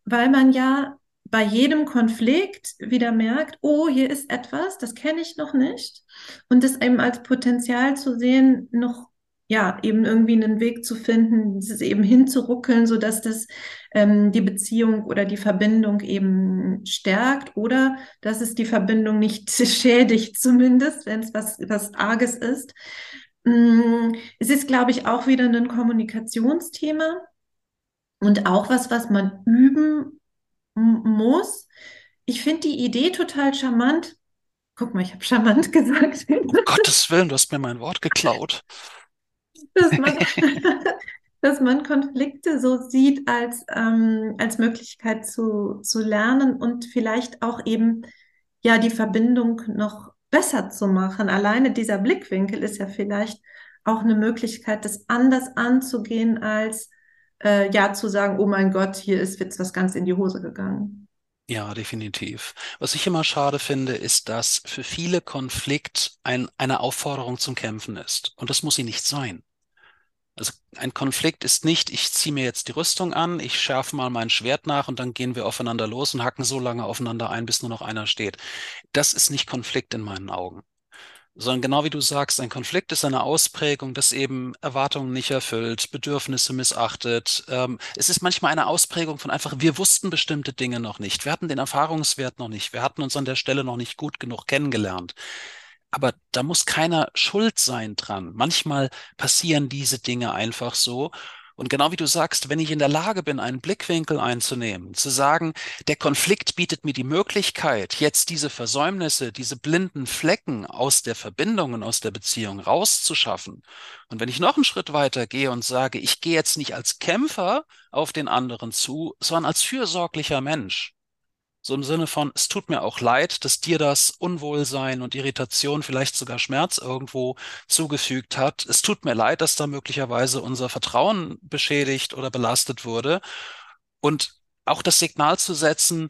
weil man ja bei jedem Konflikt wieder merkt, oh, hier ist etwas, das kenne ich noch nicht. Und das eben als Potenzial zu sehen, noch ja, eben irgendwie einen Weg zu finden, dieses eben hinzuruckeln, sodass das ähm, die Beziehung oder die Verbindung eben stärkt oder dass es die Verbindung nicht [LAUGHS] schädigt, zumindest, wenn es was, was Arges ist. Mm, es ist, glaube ich, auch wieder ein Kommunikationsthema und auch was, was man üben muss. Ich finde die Idee total charmant. Guck mal, ich habe charmant [LAUGHS] gesagt. Um Gottes Willen, du hast mir mein Wort geklaut dass man, [LAUGHS] dass man Konflikte so sieht als, ähm, als Möglichkeit zu, zu lernen und vielleicht auch eben ja die Verbindung noch besser zu machen. Alleine dieser Blickwinkel ist ja vielleicht auch eine Möglichkeit, das anders anzugehen, als äh, ja zu sagen, oh mein Gott, hier ist jetzt was ganz in die Hose gegangen. Ja, definitiv. Was ich immer schade finde, ist, dass für viele Konflikt ein, eine Aufforderung zum Kämpfen ist. Und das muss sie nicht sein. Also ein Konflikt ist nicht, ich ziehe mir jetzt die Rüstung an, ich schärfe mal mein Schwert nach und dann gehen wir aufeinander los und hacken so lange aufeinander ein, bis nur noch einer steht. Das ist nicht Konflikt in meinen Augen. Sondern genau wie du sagst, ein Konflikt ist eine Ausprägung, das eben Erwartungen nicht erfüllt, Bedürfnisse missachtet. Ähm, es ist manchmal eine Ausprägung von einfach, wir wussten bestimmte Dinge noch nicht. Wir hatten den Erfahrungswert noch nicht. Wir hatten uns an der Stelle noch nicht gut genug kennengelernt. Aber da muss keiner schuld sein dran. Manchmal passieren diese Dinge einfach so. Und genau wie du sagst, wenn ich in der Lage bin, einen Blickwinkel einzunehmen, zu sagen, der Konflikt bietet mir die Möglichkeit, jetzt diese Versäumnisse, diese blinden Flecken aus der Verbindung und aus der Beziehung rauszuschaffen. Und wenn ich noch einen Schritt weiter gehe und sage, ich gehe jetzt nicht als Kämpfer auf den anderen zu, sondern als fürsorglicher Mensch, so im Sinne von, es tut mir auch leid, dass dir das Unwohlsein und Irritation, vielleicht sogar Schmerz irgendwo zugefügt hat. Es tut mir leid, dass da möglicherweise unser Vertrauen beschädigt oder belastet wurde. Und auch das Signal zu setzen,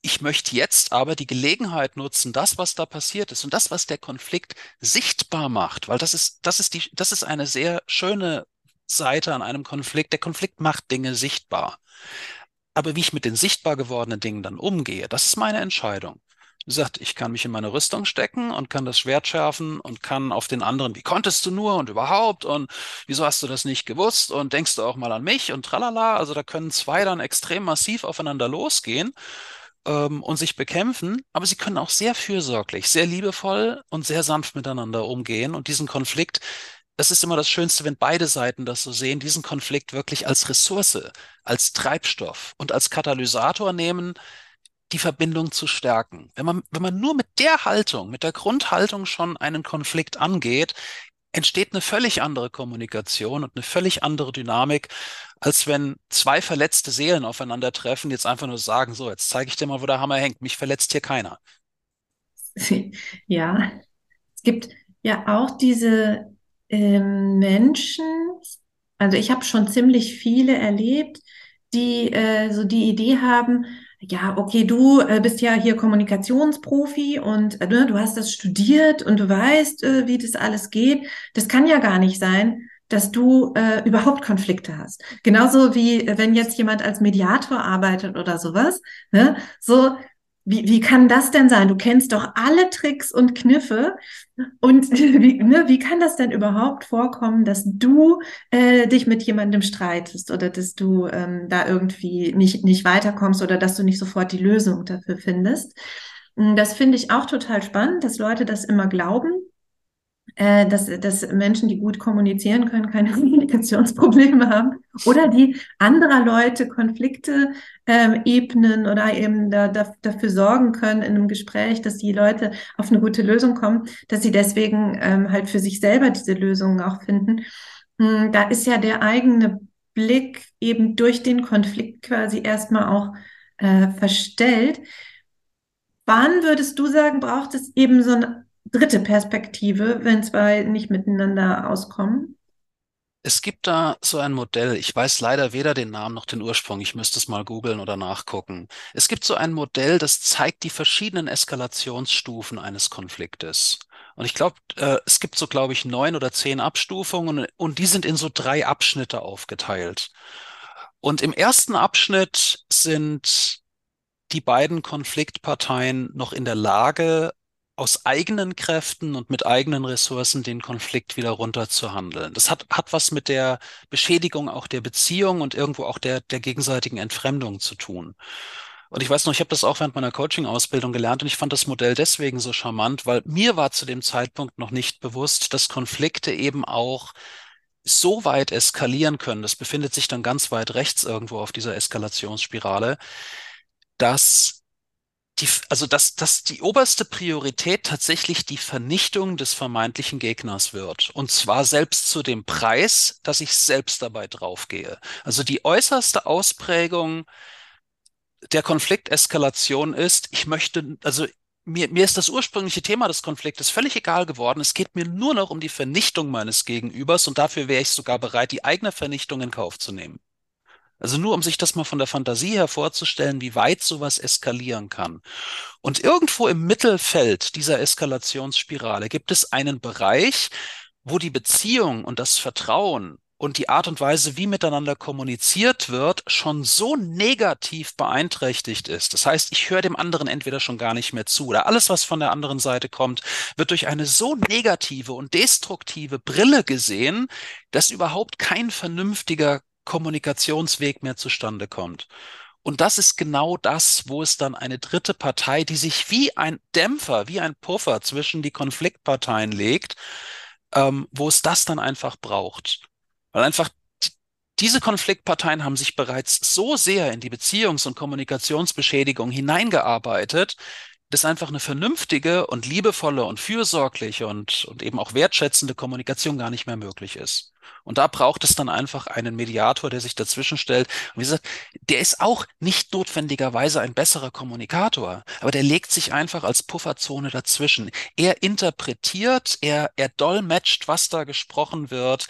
ich möchte jetzt aber die Gelegenheit nutzen, das, was da passiert ist und das, was der Konflikt sichtbar macht, weil das ist, das ist die, das ist eine sehr schöne Seite an einem Konflikt. Der Konflikt macht Dinge sichtbar. Aber wie ich mit den sichtbar gewordenen Dingen dann umgehe, das ist meine Entscheidung. Wie gesagt, ich kann mich in meine Rüstung stecken und kann das Schwert schärfen und kann auf den anderen, wie konntest du nur und überhaupt und wieso hast du das nicht gewusst und denkst du auch mal an mich und tralala. Also da können zwei dann extrem massiv aufeinander losgehen ähm, und sich bekämpfen, aber sie können auch sehr fürsorglich, sehr liebevoll und sehr sanft miteinander umgehen und diesen Konflikt das ist immer das Schönste, wenn beide Seiten das so sehen, diesen Konflikt wirklich als Ressource, als Treibstoff und als Katalysator nehmen, die Verbindung zu stärken. Wenn man, wenn man nur mit der Haltung, mit der Grundhaltung schon einen Konflikt angeht, entsteht eine völlig andere Kommunikation und eine völlig andere Dynamik, als wenn zwei verletzte Seelen aufeinandertreffen, jetzt einfach nur sagen, so, jetzt zeige ich dir mal, wo der Hammer hängt. Mich verletzt hier keiner. [LAUGHS] Ja, es gibt ja auch diese ähm, Menschen, also ich habe schon ziemlich viele erlebt, die äh, so die Idee haben, ja, okay, du äh, bist ja hier Kommunikationsprofi und äh, ne, du hast das studiert und du weißt, äh, wie das alles geht. Das kann ja gar nicht sein, dass du äh, überhaupt Konflikte hast. Genauso wie äh, wenn jetzt jemand als Mediator arbeitet oder sowas. Ne? So, wie, wie kann das denn sein? Du kennst doch alle Tricks und Kniffe. Und [LAUGHS] wie, ne, wie kann das denn überhaupt vorkommen, dass du äh, dich mit jemandem streitest oder dass du ähm, da irgendwie nicht, nicht weiterkommst oder dass du nicht sofort die Lösung dafür findest? Hm, das finde ich auch total spannend, dass Leute das immer glauben äh, dass, dass Menschen, die gut kommunizieren können, keine [LAUGHS] Kommunikationsprobleme haben oder die anderer Leute Konflikte ähm, ebnen oder eben da, da, dafür sorgen können in einem Gespräch, dass die Leute auf eine gute Lösung kommen, dass sie deswegen ähm, halt für sich selber diese Lösungen auch finden. Ähm, da ist ja der eigene Blick eben durch den Konflikt quasi erstmal auch äh, verstellt. Wann würdest du sagen, braucht es eben so ein dritte Perspektive, wenn zwei nicht miteinander auskommen? Es gibt da so ein Modell, ich weiß leider weder den Namen noch den Ursprung, ich müsste es mal googeln oder nachgucken. Es gibt so ein Modell, das zeigt die verschiedenen Eskalationsstufen eines Konfliktes. Und ich glaube, äh, es gibt so, glaube ich, neun oder zehn Abstufungen und, und die sind in so drei Abschnitte aufgeteilt. Und im ersten Abschnitt sind die beiden Konfliktparteien noch in der Lage, aus eigenen Kräften und mit eigenen Ressourcen den Konflikt wieder runterzuhandeln. Das hat, hat was mit der Beschädigung auch der Beziehung und irgendwo auch der, der gegenseitigen Entfremdung zu tun. Und ich weiß noch, ich habe das auch während meiner Coaching-Ausbildung gelernt und ich fand das Modell deswegen so charmant, weil mir war zu dem Zeitpunkt noch nicht bewusst, dass Konflikte eben auch so weit eskalieren können, das befindet sich dann ganz weit rechts irgendwo auf dieser Eskalationsspirale, dass die, also dass, dass die oberste Priorität tatsächlich die Vernichtung des vermeintlichen Gegners wird. Und zwar selbst zu dem Preis, dass ich selbst dabei draufgehe. Also die äußerste Ausprägung der Konflikteskalation ist, ich möchte, also mir, mir ist das ursprüngliche Thema des Konfliktes völlig egal geworden. Es geht mir nur noch um die Vernichtung meines Gegenübers und dafür wäre ich sogar bereit, die eigene Vernichtung in Kauf zu nehmen. Also nur um sich das mal von der Fantasie her vorzustellen, wie weit sowas eskalieren kann. Und irgendwo im Mittelfeld dieser Eskalationsspirale gibt es einen Bereich, wo die Beziehung und das Vertrauen und die Art und Weise, wie miteinander kommuniziert wird, schon so negativ beeinträchtigt ist. Das heißt, ich höre dem anderen entweder schon gar nicht mehr zu oder alles, was von der anderen Seite kommt, wird durch eine so negative und destruktive Brille gesehen, dass überhaupt kein vernünftiger Kommunikationsweg mehr zustande kommt. Und das ist genau das, wo es dann eine dritte Partei, die sich wie ein Dämpfer, wie ein Puffer zwischen die Konfliktparteien legt, ähm, wo es das dann einfach braucht. Weil einfach diese Konfliktparteien haben sich bereits so sehr in die Beziehungs- und Kommunikationsbeschädigung hineingearbeitet, dass einfach eine vernünftige und liebevolle und fürsorgliche und, und eben auch wertschätzende Kommunikation gar nicht mehr möglich ist. Und da braucht es dann einfach einen Mediator, der sich dazwischen stellt. Und wie gesagt, der ist auch nicht notwendigerweise ein besserer Kommunikator, aber der legt sich einfach als Pufferzone dazwischen. Er interpretiert, er, er dolmetscht, was da gesprochen wird.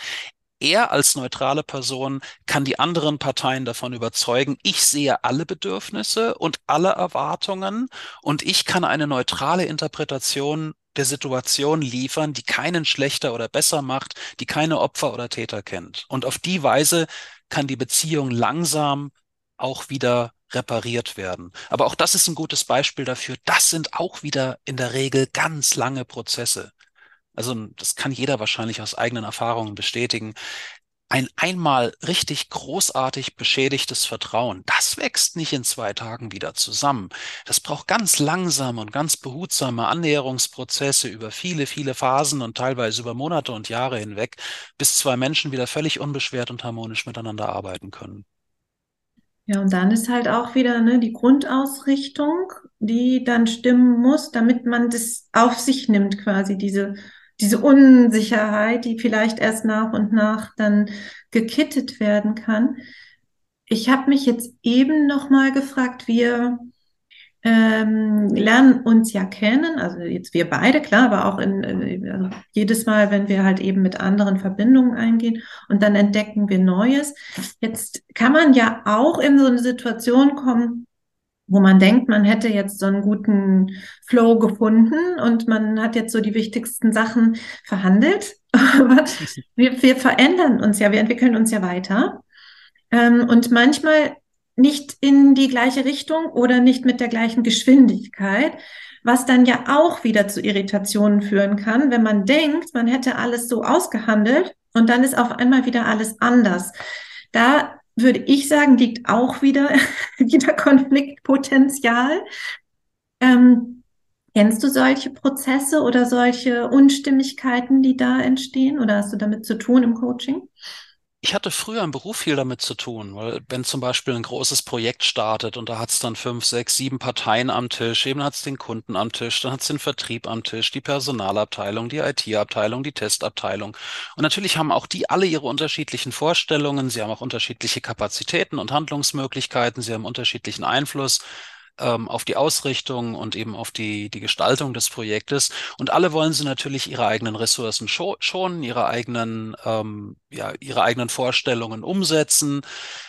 Er als neutrale Person kann die anderen Parteien davon überzeugen, ich sehe alle Bedürfnisse und alle Erwartungen und ich kann eine neutrale Interpretation der Situation liefern, die keinen schlechter oder besser macht, die keine Opfer oder Täter kennt. Und auf die Weise kann die Beziehung langsam auch wieder repariert werden. Aber auch das ist ein gutes Beispiel dafür. Das sind auch wieder in der Regel ganz lange Prozesse. Also das kann jeder wahrscheinlich aus eigenen Erfahrungen bestätigen ein einmal richtig großartig beschädigtes Vertrauen, das wächst nicht in zwei Tagen wieder zusammen. Das braucht ganz langsame und ganz behutsame Annäherungsprozesse über viele, viele Phasen und teilweise über Monate und Jahre hinweg, bis zwei Menschen wieder völlig unbeschwert und harmonisch miteinander arbeiten können. Ja, und dann ist halt auch wieder ne, die Grundausrichtung, die dann stimmen muss, damit man das auf sich nimmt, quasi diese diese Unsicherheit, die vielleicht erst nach und nach dann gekittet werden kann. Ich habe mich jetzt eben noch mal gefragt, wir ähm, lernen uns ja kennen, also jetzt wir beide, klar, aber auch in also jedes Mal, wenn wir halt eben mit anderen Verbindungen eingehen und dann entdecken wir Neues. Jetzt kann man ja auch in so eine Situation kommen, wo man denkt, man hätte jetzt so einen guten Flow gefunden und man hat jetzt so die wichtigsten Sachen verhandelt. [LAUGHS] Aber wir, wir verändern uns ja, wir entwickeln uns ja weiter. Ähm, und manchmal nicht in die gleiche Richtung oder nicht mit der gleichen Geschwindigkeit, was dann ja auch wieder zu Irritationen führen kann, wenn man denkt, man hätte alles so ausgehandelt und dann ist auf einmal wieder alles anders. Da würde ich sagen, liegt auch wieder, [LAUGHS] wieder Konfliktpotenzial. Ähm, kennst du solche Prozesse oder solche Unstimmigkeiten, die da entstehen? Oder hast du damit zu tun im Coaching? Ich hatte früher im Beruf viel damit zu tun, weil wenn zum Beispiel ein großes Projekt startet und da hat es dann fünf, sechs, sieben Parteien am Tisch, eben hat es den Kunden am Tisch, dann hat es den Vertrieb am Tisch, die Personalabteilung, die IT-Abteilung, die Testabteilung. Und natürlich haben auch die alle ihre unterschiedlichen Vorstellungen, sie haben auch unterschiedliche Kapazitäten und Handlungsmöglichkeiten, sie haben unterschiedlichen Einfluss ähm, auf die Ausrichtung und eben auf die, die Gestaltung des Projektes. Und alle wollen sie natürlich ihre eigenen Ressourcen schonen, ihre eigenen, ähm, ja, ihre eigenen Vorstellungen umsetzen,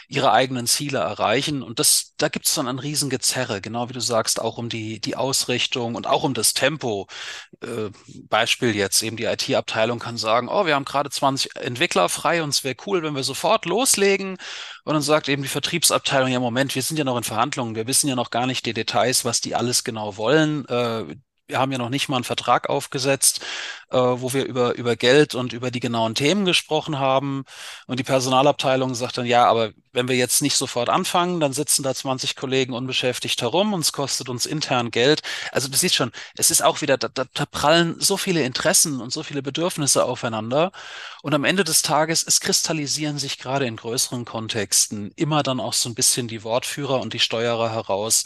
ihre eigenen Ziele erreichen. Und das, da gibt es dann ein Riesengezerre, genau wie du sagst, auch um die, die Ausrichtung und auch um das Tempo. Äh, Beispiel jetzt eben die IT-Abteilung kann sagen, oh, wir haben gerade 20 Entwickler frei und es wäre cool, wenn wir sofort loslegen. Und dann sagt eben die Vertriebsabteilung, ja, Moment, wir sind ja noch in Verhandlungen, wir wissen ja noch gar nicht die Details, was die alles genau wollen. Äh, wir haben ja noch nicht mal einen Vertrag aufgesetzt, äh, wo wir über, über Geld und über die genauen Themen gesprochen haben. Und die Personalabteilung sagt dann, ja, aber wenn wir jetzt nicht sofort anfangen, dann sitzen da 20 Kollegen unbeschäftigt herum und es kostet uns intern Geld. Also du siehst schon, es ist auch wieder, da, da, da prallen so viele Interessen und so viele Bedürfnisse aufeinander. Und am Ende des Tages, es kristallisieren sich gerade in größeren Kontexten immer dann auch so ein bisschen die Wortführer und die Steuerer heraus,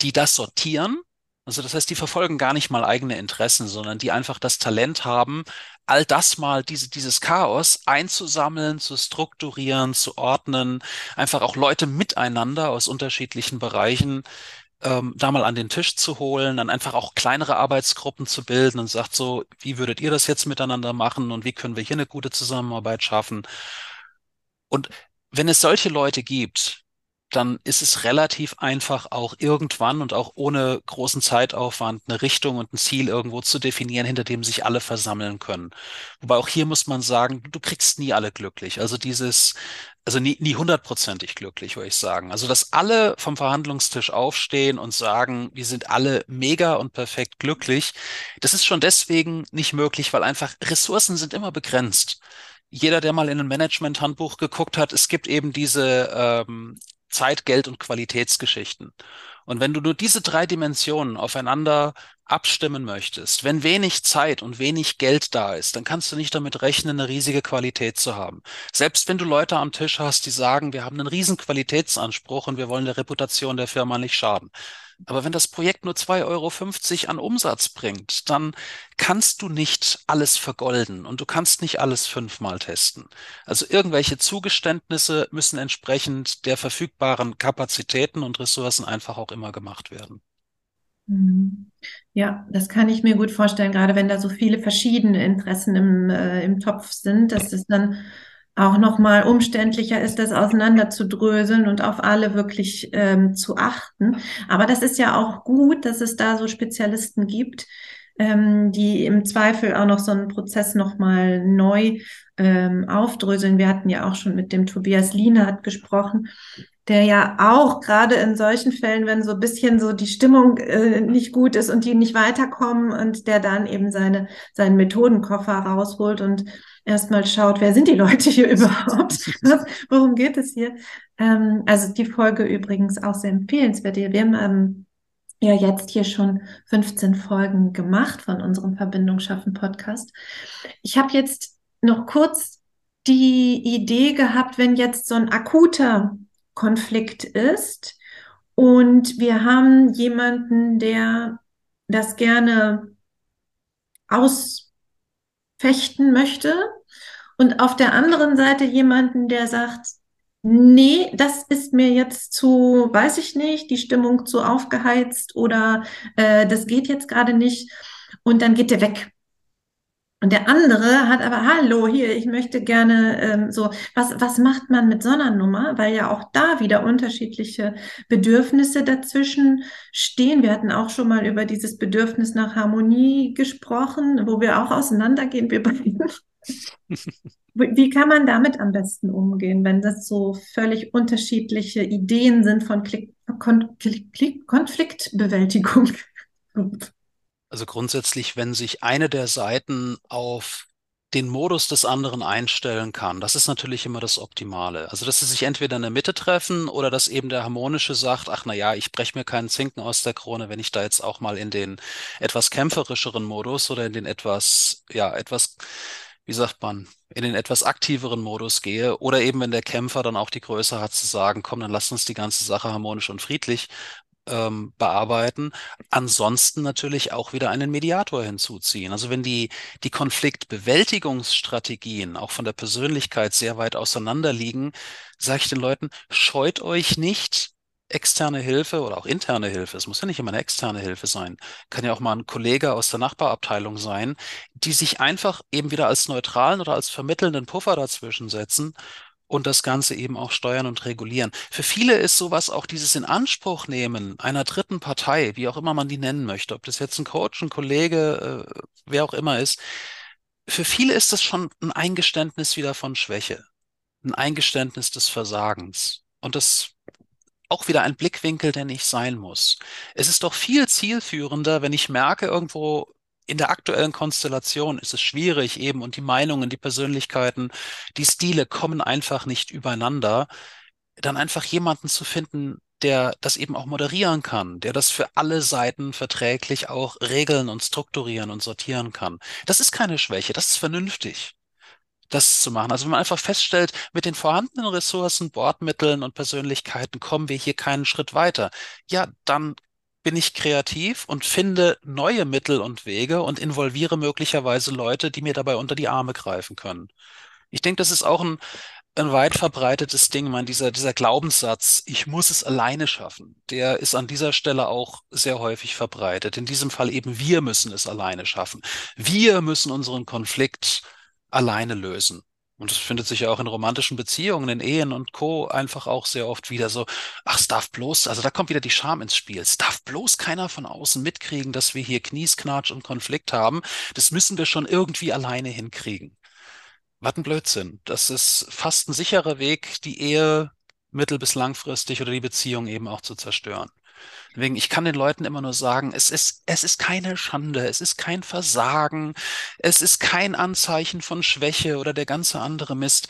die das sortieren also das heißt, die verfolgen gar nicht mal eigene Interessen, sondern die einfach das Talent haben, all das mal, diese, dieses Chaos einzusammeln, zu strukturieren, zu ordnen, einfach auch Leute miteinander aus unterschiedlichen Bereichen ähm, da mal an den Tisch zu holen, dann einfach auch kleinere Arbeitsgruppen zu bilden und sagt so, wie würdet ihr das jetzt miteinander machen und wie können wir hier eine gute Zusammenarbeit schaffen? Und wenn es solche Leute gibt, dann ist es relativ einfach auch irgendwann und auch ohne großen Zeitaufwand eine Richtung und ein Ziel irgendwo zu definieren, hinter dem sich alle versammeln können. Wobei auch hier muss man sagen, du kriegst nie alle glücklich. Also dieses, also nie, nie hundertprozentig glücklich, würde ich sagen. Also, dass alle vom Verhandlungstisch aufstehen und sagen, wir sind alle mega und perfekt glücklich, das ist schon deswegen nicht möglich, weil einfach Ressourcen sind immer begrenzt jeder, der mal in ein Management-Handbuch geguckt hat, es gibt eben diese ähm, Zeit, Geld und Qualitätsgeschichten. Und wenn du nur diese drei Dimensionen aufeinander abstimmen möchtest, wenn wenig Zeit und wenig Geld da ist, dann kannst du nicht damit rechnen, eine riesige Qualität zu haben. Selbst wenn du Leute am Tisch hast, die sagen, wir haben einen riesen Qualitätsanspruch und wir wollen der Reputation der Firma nicht schaden. Aber wenn das Projekt nur 2,50 Euro an Umsatz bringt, dann kannst du nicht alles vergolden und du kannst nicht alles fünfmal testen. Also irgendwelche Zugeständnisse müssen entsprechend der verfügbaren Kapazitäten und Ressourcen einfach auch immer gemacht werden. Mhm. Ja, das kann ich mir gut vorstellen, gerade wenn da so viele verschiedene Interessen im, äh, im Topf sind, dass es dann auch nochmal umständlicher ist, das auseinanderzudröseln und auf alle wirklich ähm, zu achten. Aber das ist ja auch gut, dass es da so Spezialisten gibt, ähm, die im Zweifel auch noch so einen Prozess nochmal neu ähm, aufdröseln. Wir hatten ja auch schon mit dem Tobias Lienert gesprochen, der ja auch gerade in solchen Fällen, wenn so ein bisschen so die Stimmung äh, nicht gut ist und die nicht weiterkommen und der dann eben seine, seinen Methodenkoffer rausholt und erstmal schaut, wer sind die Leute hier [LAUGHS] überhaupt? Was, [LAUGHS] worum geht es hier? Ähm, also die Folge übrigens auch sehr empfehlenswert. Wir haben ähm, ja jetzt hier schon 15 Folgen gemacht von unserem Verbindung schaffen Podcast. Ich habe jetzt noch kurz die Idee gehabt, wenn jetzt so ein akuter Konflikt ist. Und wir haben jemanden, der das gerne aus fechten möchte. Und auf der anderen Seite jemanden, der sagt, nee, das ist mir jetzt zu, weiß ich nicht, die Stimmung zu aufgeheizt oder äh, das geht jetzt gerade nicht. Und dann geht der weg. Und der andere hat aber, hallo, hier, ich möchte gerne ähm, so, was, was macht man mit so einer Nummer? Weil ja auch da wieder unterschiedliche Bedürfnisse dazwischen stehen. Wir hatten auch schon mal über dieses Bedürfnis nach Harmonie gesprochen, wo wir auch auseinandergehen, wir beiden. [LAUGHS] Wie kann man damit am besten umgehen, wenn das so völlig unterschiedliche Ideen sind von Klik Kon Klik Konfliktbewältigung? [LAUGHS] Also grundsätzlich, wenn sich eine der Seiten auf den Modus des anderen einstellen kann. Das ist natürlich immer das Optimale. Also, dass sie sich entweder in der Mitte treffen oder dass eben der Harmonische sagt, ach na ja, ich breche mir keinen Zinken aus der Krone, wenn ich da jetzt auch mal in den etwas kämpferischeren Modus oder in den etwas, ja, etwas, wie sagt man, in den etwas aktiveren Modus gehe oder eben wenn der Kämpfer dann auch die Größe hat zu sagen, komm, dann lass uns die ganze Sache harmonisch und friedlich ähm, bearbeiten. Ansonsten natürlich auch wieder einen Mediator hinzuziehen. Also wenn die, die Konfliktbewältigungsstrategien auch von der Persönlichkeit sehr weit auseinander liegen, sage ich den Leuten, scheut euch nicht, externe Hilfe oder auch interne Hilfe, es muss ja nicht immer eine externe Hilfe sein, kann ja auch mal ein Kollege aus der Nachbarabteilung sein, die sich einfach eben wieder als neutralen oder als vermittelnden Puffer dazwischen setzen und das Ganze eben auch steuern und regulieren. Für viele ist sowas auch dieses in Anspruch nehmen einer dritten Partei, wie auch immer man die nennen möchte, ob das jetzt ein Coach, ein Kollege, äh, wer auch immer ist. Für viele ist das schon ein Eingeständnis wieder von Schwäche, ein Eingeständnis des Versagens. Und das auch wieder ein Blickwinkel, der nicht sein muss. Es ist doch viel zielführender, wenn ich merke, irgendwo in der aktuellen Konstellation ist es schwierig eben und die Meinungen, die Persönlichkeiten, die Stile kommen einfach nicht übereinander, dann einfach jemanden zu finden, der das eben auch moderieren kann, der das für alle Seiten verträglich auch regeln und strukturieren und sortieren kann. Das ist keine Schwäche, das ist vernünftig, das zu machen. Also wenn man einfach feststellt, mit den vorhandenen Ressourcen, Bordmitteln und Persönlichkeiten kommen wir hier keinen Schritt weiter, ja, dann bin ich kreativ und finde neue Mittel und Wege und involviere möglicherweise Leute, die mir dabei unter die Arme greifen können. Ich denke, das ist auch ein, ein weit verbreitetes Ding, mein, dieser, dieser Glaubenssatz, ich muss es alleine schaffen, der ist an dieser Stelle auch sehr häufig verbreitet. In diesem Fall eben, wir müssen es alleine schaffen. Wir müssen unseren Konflikt alleine lösen. Und das findet sich ja auch in romantischen Beziehungen, in Ehen und Co. einfach auch sehr oft wieder so, ach, es darf bloß, also da kommt wieder die Scham ins Spiel. Es darf bloß keiner von außen mitkriegen, dass wir hier Kniesknatsch und Konflikt haben. Das müssen wir schon irgendwie alleine hinkriegen. Was ein Blödsinn. Das ist fast ein sicherer Weg, die Ehe mittel- bis langfristig oder die Beziehung eben auch zu zerstören. Deswegen, ich kann den Leuten immer nur sagen, es ist, es ist keine Schande, es ist kein Versagen, es ist kein Anzeichen von Schwäche oder der ganze andere Mist,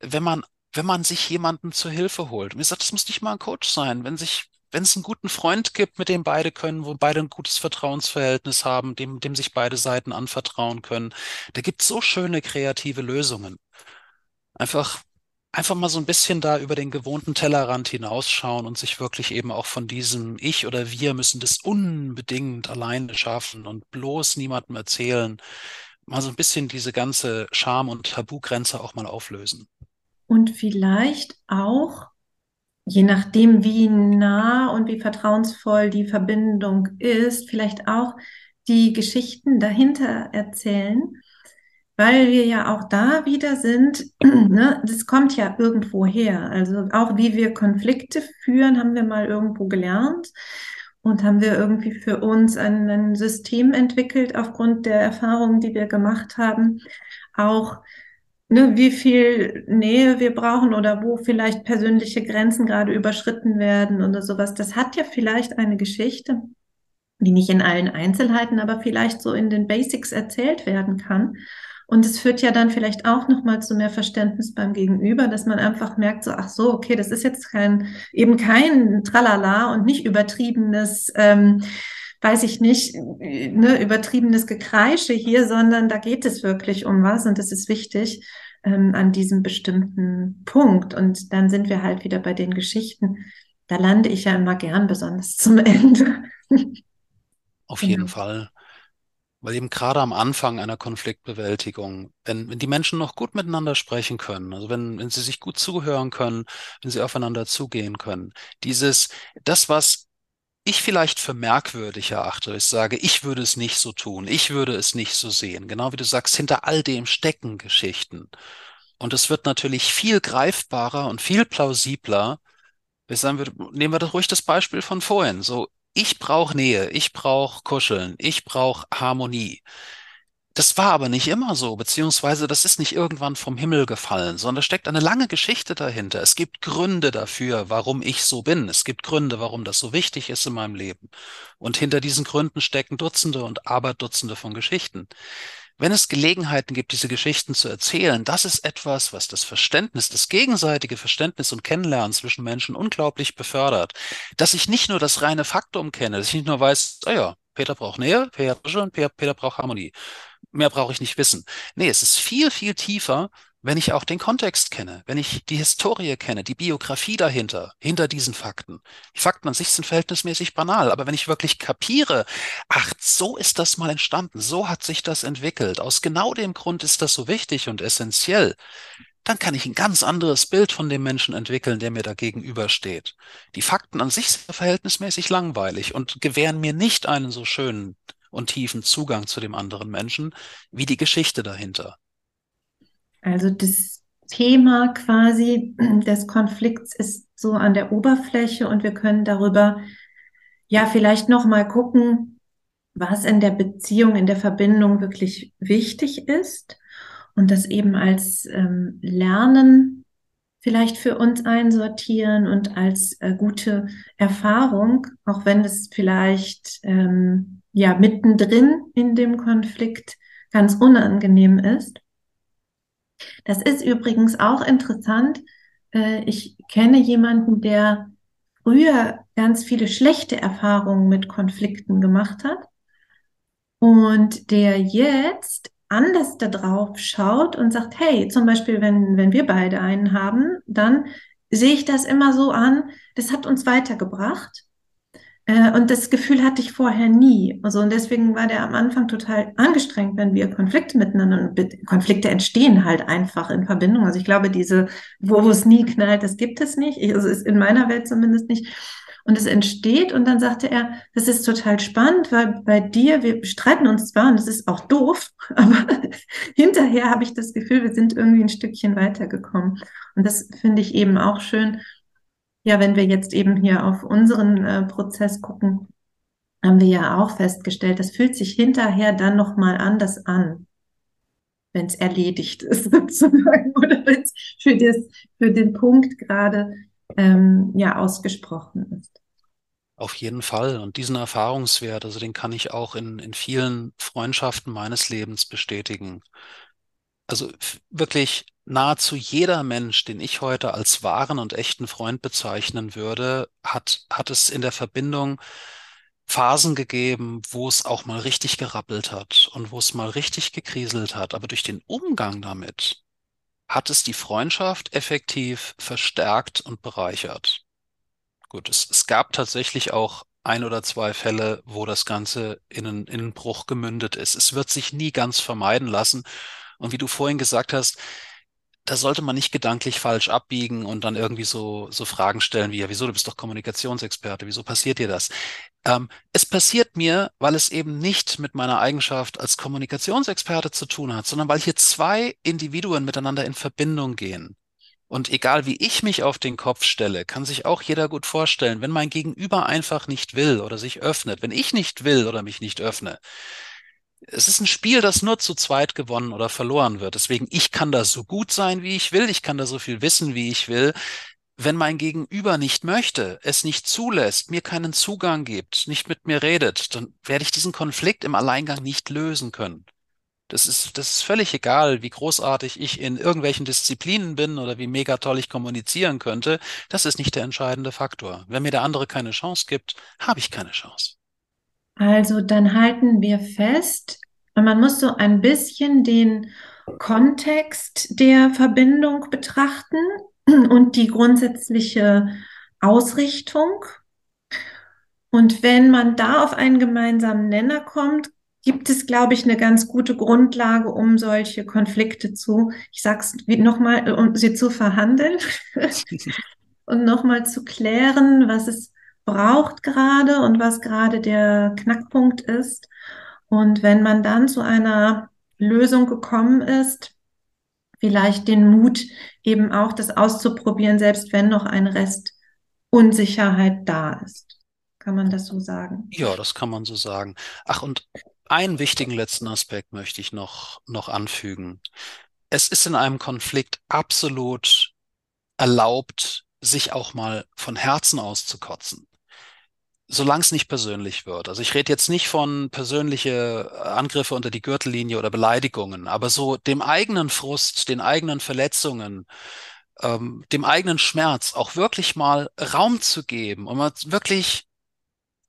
wenn man, wenn man sich jemanden zur Hilfe holt. Ich sage, das muss nicht mal ein Coach sein, wenn sich wenn es einen guten Freund gibt, mit dem beide können, wo beide ein gutes Vertrauensverhältnis haben, dem, dem sich beide Seiten anvertrauen können, da gibt es so schöne kreative Lösungen. Einfach einfach mal so ein bisschen da über den gewohnten Tellerrand hinausschauen und sich wirklich eben auch von diesem Ich oder wir müssen das unbedingt alleine schaffen und bloß niemandem erzählen, mal so ein bisschen diese ganze Scham- und Tabugrenze auch mal auflösen. Und vielleicht auch, je nachdem, wie nah und wie vertrauensvoll die Verbindung ist, vielleicht auch die Geschichten dahinter erzählen weil wir ja auch da wieder sind, [CLEARS THROAT] ne, das kommt ja irgendwo her. Also auch wie wir Konflikte führen, haben wir mal irgendwo gelernt und haben wir irgendwie für uns ein, ein System entwickelt aufgrund der Erfahrungen, die wir gemacht haben. Auch ne, wie viel Nähe wir brauchen oder wo vielleicht persönliche Grenzen gerade überschritten werden oder sowas. Das hat ja vielleicht eine Geschichte, die nicht in allen Einzelheiten, aber vielleicht so in den Basics erzählt werden kann. Und es führt ja dann vielleicht auch nochmal zu mehr Verständnis beim Gegenüber, dass man einfach merkt, so, ach so, okay, das ist jetzt kein, eben kein Tralala und nicht übertriebenes, ähm, weiß ich nicht, ne, übertriebenes Gekreische hier, sondern da geht es wirklich um was und das ist wichtig ähm, an diesem bestimmten Punkt. Und dann sind wir halt wieder bei den Geschichten. Da lande ich ja immer gern, besonders zum [LAUGHS] Ende. Auf jeden genau. Fall. Weil eben gerade am Anfang einer Konfliktbewältigung, wenn, wenn die Menschen noch gut miteinander sprechen können, also wenn, wenn sie sich gut zuhören können, wenn sie aufeinander zugehen können, dieses, das, was ich vielleicht für merkwürdig erachte, ich sage, ich würde es nicht so tun, ich würde es nicht so sehen. Genau wie du sagst, hinter all dem stecken Geschichten. Und es wird natürlich viel greifbarer und viel plausibler. Wir sagen, nehmen wir doch ruhig das Beispiel von vorhin. So, ich brauche Nähe, ich brauche Kuscheln, ich brauche Harmonie. Das war aber nicht immer so, beziehungsweise das ist nicht irgendwann vom Himmel gefallen, sondern da steckt eine lange Geschichte dahinter. Es gibt Gründe dafür, warum ich so bin. Es gibt Gründe, warum das so wichtig ist in meinem Leben. Und hinter diesen Gründen stecken Dutzende und Aberdutzende von Geschichten. Wenn es Gelegenheiten gibt, diese Geschichten zu erzählen, das ist etwas, was das Verständnis, das gegenseitige Verständnis und Kennenlernen zwischen Menschen unglaublich befördert. Dass ich nicht nur das reine Faktum kenne, dass ich nicht nur weiß, oh ja, Peter braucht Nähe, Peter, Peter braucht Harmonie. Mehr brauche ich nicht wissen. Nee, es ist viel, viel tiefer, wenn ich auch den Kontext kenne, wenn ich die Historie kenne, die Biografie dahinter, hinter diesen Fakten. Die Fakten an sich sind verhältnismäßig banal, aber wenn ich wirklich kapiere, ach, so ist das mal entstanden, so hat sich das entwickelt, aus genau dem Grund ist das so wichtig und essentiell, dann kann ich ein ganz anderes Bild von dem Menschen entwickeln, der mir da gegenübersteht. Die Fakten an sich sind verhältnismäßig langweilig und gewähren mir nicht einen so schönen und tiefen Zugang zu dem anderen Menschen wie die Geschichte dahinter. Also das Thema quasi des Konflikts ist so an der Oberfläche und wir können darüber ja vielleicht noch mal gucken, was in der Beziehung, in der Verbindung wirklich wichtig ist und das eben als ähm, Lernen vielleicht für uns einsortieren und als äh, gute Erfahrung, auch wenn es vielleicht ähm, ja mittendrin in dem Konflikt ganz unangenehm ist. Das ist übrigens auch interessant. Äh, ich kenne jemanden, der früher ganz viele schlechte Erfahrungen mit Konflikten gemacht hat und der jetzt anders da drauf schaut und sagt, hey, zum Beispiel, wenn, wenn wir beide einen haben, dann sehe ich das immer so an, das hat uns weitergebracht. Äh, und das Gefühl hatte ich vorher nie. Also, und deswegen war der am Anfang total angestrengt, wenn wir Konflikte miteinander, Konflikte entstehen halt einfach in Verbindung. Also ich glaube, diese, wo es nie knallt, das gibt es nicht. Also ist in meiner Welt zumindest nicht. Und es entsteht und dann sagte er, das ist total spannend, weil bei dir, wir streiten uns zwar und das ist auch doof, [LAUGHS] aber [LAUGHS] hinterher habe ich das Gefühl, wir sind irgendwie ein Stückchen weitergekommen. Und das finde ich eben auch schön, ja, wenn wir jetzt eben hier auf unseren äh, Prozess gucken, haben wir ja auch festgestellt, das fühlt sich hinterher dann nochmal anders an, wenn es erledigt ist [LAUGHS] sozusagen oder wenn es für, für den Punkt gerade ähm, ja ausgesprochen ist. Auf jeden Fall. Und diesen Erfahrungswert, also den kann ich auch in, in vielen Freundschaften meines Lebens bestätigen. Also wirklich nahezu jeder Mensch, den ich heute als wahren und echten Freund bezeichnen würde, hat, hat es in der Verbindung Phasen gegeben, wo es auch mal richtig gerappelt hat und wo es mal richtig gekriselt hat. Aber durch den Umgang damit hat es die Freundschaft effektiv verstärkt und bereichert. Gut, es, es gab tatsächlich auch ein oder zwei Fälle, wo das Ganze in einen, in einen Bruch gemündet ist. Es wird sich nie ganz vermeiden lassen. Und wie du vorhin gesagt hast, da sollte man nicht gedanklich falsch abbiegen und dann irgendwie so, so Fragen stellen wie, ja, wieso, du bist doch Kommunikationsexperte, wieso passiert dir das? Ähm, es passiert mir, weil es eben nicht mit meiner Eigenschaft als Kommunikationsexperte zu tun hat, sondern weil hier zwei Individuen miteinander in Verbindung gehen. Und egal wie ich mich auf den Kopf stelle, kann sich auch jeder gut vorstellen, wenn mein Gegenüber einfach nicht will oder sich öffnet, wenn ich nicht will oder mich nicht öffne, es ist ein Spiel, das nur zu zweit gewonnen oder verloren wird. Deswegen, ich kann da so gut sein, wie ich will, ich kann da so viel wissen, wie ich will. Wenn mein Gegenüber nicht möchte, es nicht zulässt, mir keinen Zugang gibt, nicht mit mir redet, dann werde ich diesen Konflikt im Alleingang nicht lösen können. Das ist, das ist völlig egal, wie großartig ich in irgendwelchen Disziplinen bin oder wie mega toll ich kommunizieren könnte. Das ist nicht der entscheidende Faktor. Wenn mir der andere keine Chance gibt, habe ich keine Chance. Also dann halten wir fest, man muss so ein bisschen den Kontext der Verbindung betrachten und die grundsätzliche Ausrichtung. Und wenn man da auf einen gemeinsamen Nenner kommt, gibt es, glaube ich, eine ganz gute Grundlage, um solche Konflikte zu, ich sag's nochmal, um sie zu verhandeln [LAUGHS] und nochmal zu klären, was es braucht gerade und was gerade der Knackpunkt ist. Und wenn man dann zu einer Lösung gekommen ist, vielleicht den Mut, eben auch das auszuprobieren, selbst wenn noch ein Rest Unsicherheit da ist. Kann man das so sagen? Ja, das kann man so sagen. Ach, und einen wichtigen letzten Aspekt möchte ich noch, noch anfügen. Es ist in einem Konflikt absolut erlaubt, sich auch mal von Herzen auszukotzen solange es nicht persönlich wird. Also ich rede jetzt nicht von persönliche Angriffe unter die Gürtellinie oder Beleidigungen, aber so dem eigenen Frust, den eigenen Verletzungen, ähm, dem eigenen Schmerz auch wirklich mal Raum zu geben und mal wirklich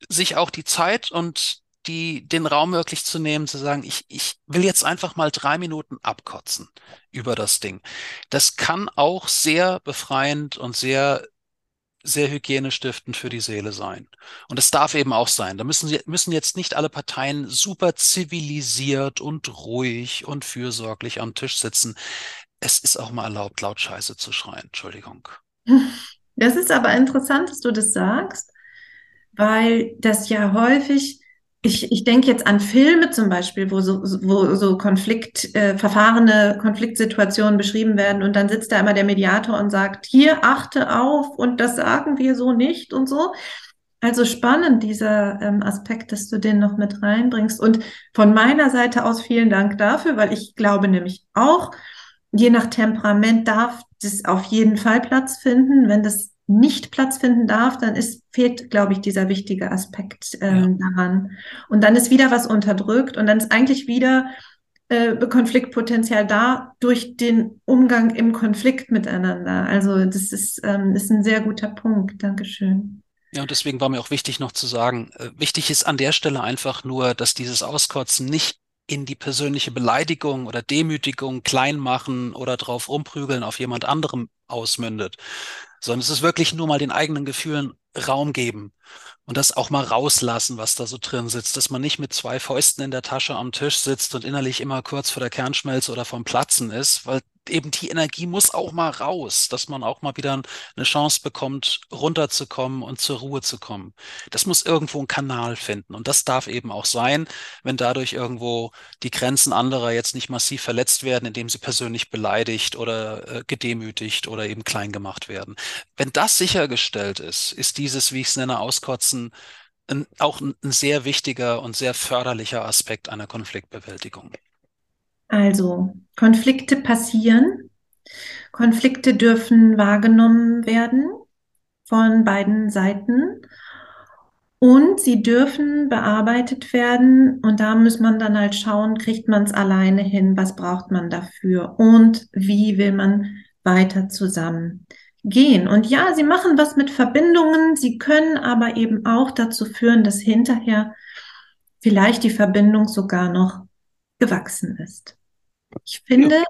sich auch die Zeit und die, den Raum wirklich zu nehmen, zu sagen, ich, ich will jetzt einfach mal drei Minuten abkotzen über das Ding. Das kann auch sehr befreiend und sehr sehr hygienestiftend für die Seele sein. Und es darf eben auch sein. Da müssen, müssen jetzt nicht alle Parteien super zivilisiert und ruhig und fürsorglich am Tisch sitzen. Es ist auch mal erlaubt, laut Scheiße zu schreien. Entschuldigung. Das ist aber interessant, dass du das sagst, weil das ja häufig ich, ich denke jetzt an Filme zum Beispiel, wo so, wo so Konflikt, äh, verfahrene Konfliktsituationen beschrieben werden und dann sitzt da immer der Mediator und sagt, hier achte auf und das sagen wir so nicht und so. Also spannend, dieser ähm, Aspekt, dass du den noch mit reinbringst. Und von meiner Seite aus vielen Dank dafür, weil ich glaube nämlich auch, je nach Temperament darf das auf jeden Fall Platz finden. Wenn das nicht Platz finden darf, dann ist, fehlt, glaube ich, dieser wichtige Aspekt ähm, ja. daran. Und dann ist wieder was unterdrückt und dann ist eigentlich wieder äh, Konfliktpotenzial da durch den Umgang im Konflikt miteinander. Also das ist, ähm, ist ein sehr guter Punkt. Dankeschön. Ja, und deswegen war mir auch wichtig noch zu sagen, äh, wichtig ist an der Stelle einfach nur, dass dieses Auskotzen nicht in die persönliche Beleidigung oder Demütigung, klein machen oder drauf rumprügeln auf jemand anderem ausmündet, sondern es ist wirklich nur mal den eigenen Gefühlen Raum geben und das auch mal rauslassen, was da so drin sitzt, dass man nicht mit zwei Fäusten in der Tasche am Tisch sitzt und innerlich immer kurz vor der Kernschmelze oder vom Platzen ist, weil eben die Energie muss auch mal raus, dass man auch mal wieder eine Chance bekommt, runterzukommen und zur Ruhe zu kommen. Das muss irgendwo einen Kanal finden und das darf eben auch sein, wenn dadurch irgendwo die Grenzen anderer jetzt nicht massiv verletzt werden, indem sie persönlich beleidigt oder äh, gedemütigt oder eben klein gemacht werden. Wenn das sichergestellt ist, ist dieses, wie ich es nenne, Auskotzen ein, auch ein, sehr wichtiger und sehr förderlicher Aspekt einer Konfliktbewältigung. Also Konflikte passieren. Konflikte dürfen wahrgenommen werden von beiden Seiten. Und sie dürfen bearbeitet werden. Und da muss man dann halt schauen, kriegt man es alleine hin? Was braucht man dafür? Und wie will man weiter zusammen gehen? Und ja, sie machen was mit Verbindungen. Sie können aber eben auch dazu führen, dass hinterher vielleicht die Verbindung sogar noch gewachsen ist. Ich finde,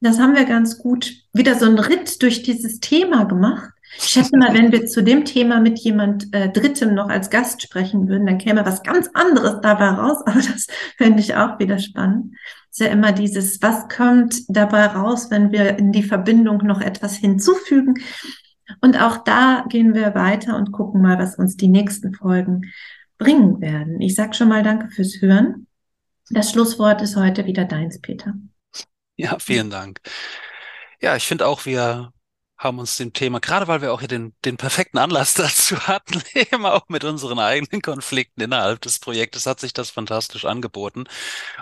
das haben wir ganz gut wieder so einen Ritt durch dieses Thema gemacht. Ich schätze mal, wenn wir zu dem Thema mit jemand äh, Drittem noch als Gast sprechen würden, dann käme was ganz anderes dabei raus. Aber das fände ich auch wieder spannend. Ist ja immer dieses, was kommt dabei raus, wenn wir in die Verbindung noch etwas hinzufügen. Und auch da gehen wir weiter und gucken mal, was uns die nächsten Folgen bringen werden. Ich sage schon mal Danke fürs Hören. Das Schlusswort ist heute wieder deins, Peter. Ja, vielen Dank. Ja, ich finde auch, wir haben uns dem Thema, gerade weil wir auch hier den, den perfekten Anlass [LAUGHS] dazu hatten, eben auch mit unseren eigenen Konflikten innerhalb des Projektes, hat sich das fantastisch angeboten.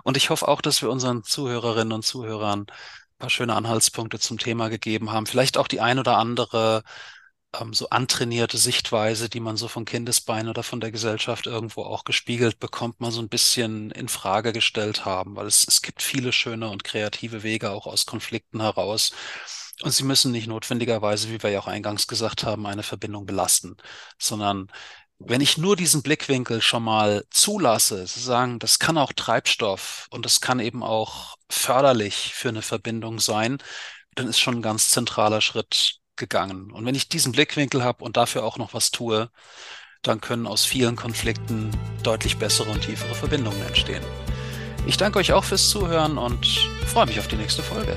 Und ich hoffe auch, dass wir unseren Zuhörerinnen und Zuhörern ein paar schöne Anhaltspunkte zum Thema gegeben haben. Vielleicht auch die ein oder andere ähm, so antrainierte Sichtweise, die man so von Kindesbeinen oder von der Gesellschaft irgendwo auch gespiegelt bekommt, mal so ein bisschen in Frage gestellt haben, weil es, es gibt viele schöne und kreative Wege auch aus Konflikten heraus. Und sie müssen nicht notwendigerweise, wie wir ja auch eingangs gesagt haben, eine Verbindung belasten, sondern wenn ich nur diesen Blickwinkel schon mal zulasse, zu sagen, das kann auch Treibstoff und das kann eben auch förderlich für eine Verbindung sein, dann ist schon ein ganz zentraler Schritt gegangen. Und wenn ich diesen Blickwinkel habe und dafür auch noch was tue, dann können aus vielen Konflikten deutlich bessere und tiefere Verbindungen entstehen. Ich danke euch auch fürs Zuhören und freue mich auf die nächste Folge.